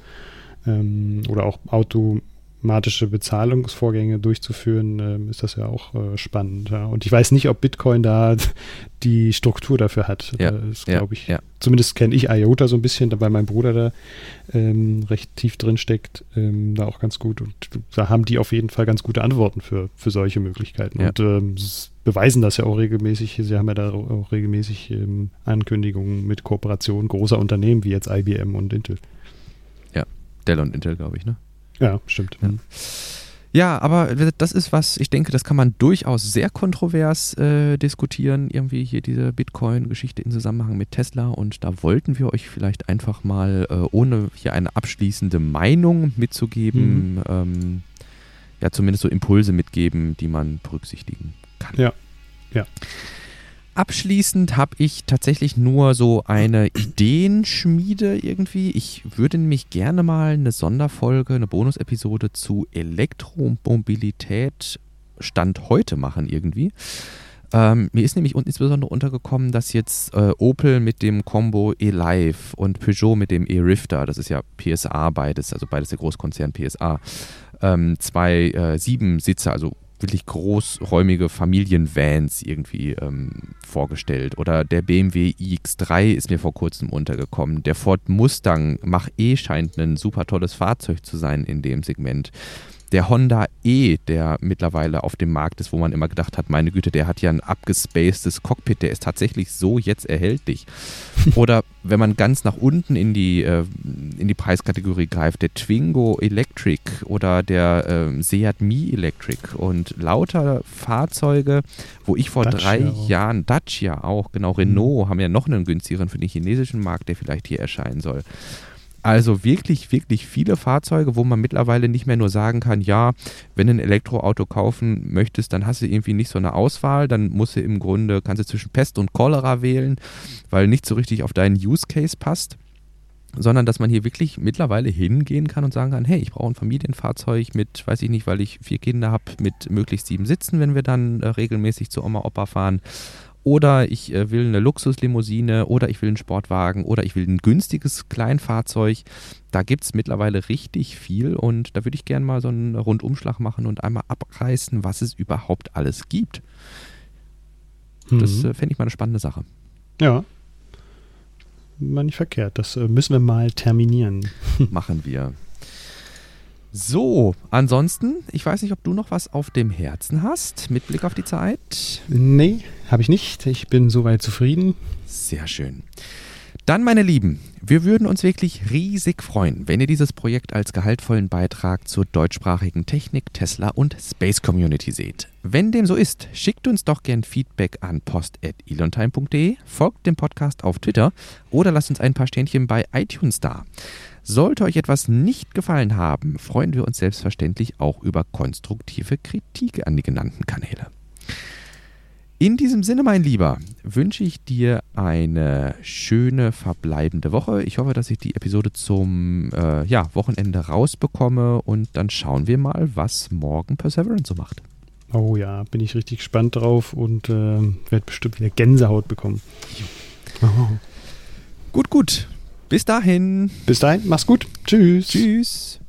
Ähm, oder auch Auto automatische Bezahlungsvorgänge durchzuführen, äh, ist das ja auch äh, spannend. Ja. Und ich weiß nicht, ob Bitcoin da die Struktur dafür hat. Ja, das glaube ich. Ja. Zumindest kenne ich IOTA so ein bisschen, weil mein Bruder da ähm, recht tief drin steckt, ähm, da auch ganz gut. Und da haben die auf jeden Fall ganz gute Antworten für, für solche Möglichkeiten. Und ähm, beweisen das ja auch regelmäßig. Sie haben ja da auch regelmäßig ähm, Ankündigungen mit Kooperationen großer Unternehmen wie jetzt IBM und Intel. Ja, Dell und Intel, glaube ich, ne? Ja, stimmt. Ja. Ja, aber das ist was, ich denke, das kann man durchaus sehr kontrovers äh, diskutieren, irgendwie hier diese Bitcoin-Geschichte in Zusammenhang mit Tesla. Und da wollten wir euch vielleicht einfach mal, äh, ohne hier eine abschließende Meinung mitzugeben, mhm. ähm, ja, zumindest so Impulse mitgeben, die man berücksichtigen kann. Ja, ja. Abschließend habe ich tatsächlich nur so eine Ideenschmiede irgendwie. Ich würde nämlich gerne mal eine Sonderfolge, eine Bonusepisode zu Elektromobilität Stand heute machen irgendwie. Ähm, mir ist nämlich insbesondere untergekommen, dass jetzt äh, Opel mit dem Combo E-Live und Peugeot mit dem E-Rifter, das ist ja PSA beides, also beides der Großkonzern PSA, ähm, zwei äh, Siebensitzer, also wirklich großräumige Familienvans irgendwie ähm, vorgestellt. Oder der BMW iX3 ist mir vor kurzem untergekommen. Der Ford Mustang Mach-E scheint ein super tolles Fahrzeug zu sein in dem Segment der Honda E, der mittlerweile auf dem Markt ist, wo man immer gedacht hat, meine Güte, der hat ja ein abgespacedes Cockpit, der ist tatsächlich so jetzt erhältlich. Oder wenn man ganz nach unten in die, äh, in die Preiskategorie greift, der Twingo Electric oder der äh, Seat Mi Electric und lauter Fahrzeuge, wo ich vor Dacia drei auch. Jahren, Dacia auch, genau, Renault mhm. haben ja noch einen günstigeren für den chinesischen Markt, der vielleicht hier erscheinen soll. Also wirklich, wirklich viele Fahrzeuge, wo man mittlerweile nicht mehr nur sagen kann, ja, wenn du ein Elektroauto kaufen möchtest, dann hast du irgendwie nicht so eine Auswahl, dann musst du im Grunde, kannst du zwischen Pest und Cholera wählen, weil nicht so richtig auf deinen Use Case passt sondern dass man hier wirklich mittlerweile hingehen kann und sagen kann, hey, ich brauche ein Familienfahrzeug mit, weiß ich nicht, weil ich vier Kinder habe, mit möglichst sieben Sitzen, wenn wir dann äh, regelmäßig zu Oma Opa fahren oder ich äh, will eine Luxuslimousine oder ich will einen Sportwagen oder ich will ein günstiges Kleinfahrzeug. Da gibt es mittlerweile richtig viel und da würde ich gerne mal so einen Rundumschlag machen und einmal abreißen, was es überhaupt alles gibt. Mhm. Das äh, fände ich mal eine spannende Sache. Ja. Mal nicht verkehrt. Das äh, müssen wir mal terminieren. Machen wir. So, ansonsten, ich weiß nicht, ob du noch was auf dem Herzen hast, mit Blick auf die Zeit. Nee, habe ich nicht. Ich bin soweit zufrieden. Sehr schön. Dann, meine Lieben, wir würden uns wirklich riesig freuen, wenn ihr dieses Projekt als gehaltvollen Beitrag zur deutschsprachigen Technik, Tesla und Space Community seht. Wenn dem so ist, schickt uns doch gern Feedback an post.elontime.de, folgt dem Podcast auf Twitter oder lasst uns ein paar Sternchen bei iTunes da. Sollte euch etwas nicht gefallen haben, freuen wir uns selbstverständlich auch über konstruktive Kritik an die genannten Kanäle. In diesem Sinne, mein Lieber, wünsche ich dir eine schöne verbleibende Woche. Ich hoffe, dass ich die Episode zum äh, ja, Wochenende rausbekomme und dann schauen wir mal, was morgen Perseverance so macht. Oh ja, bin ich richtig gespannt drauf und äh, werde bestimmt wieder Gänsehaut bekommen. Oh. Gut, gut. Bis dahin. Bis dahin, mach's gut. Tschüss. Tschüss.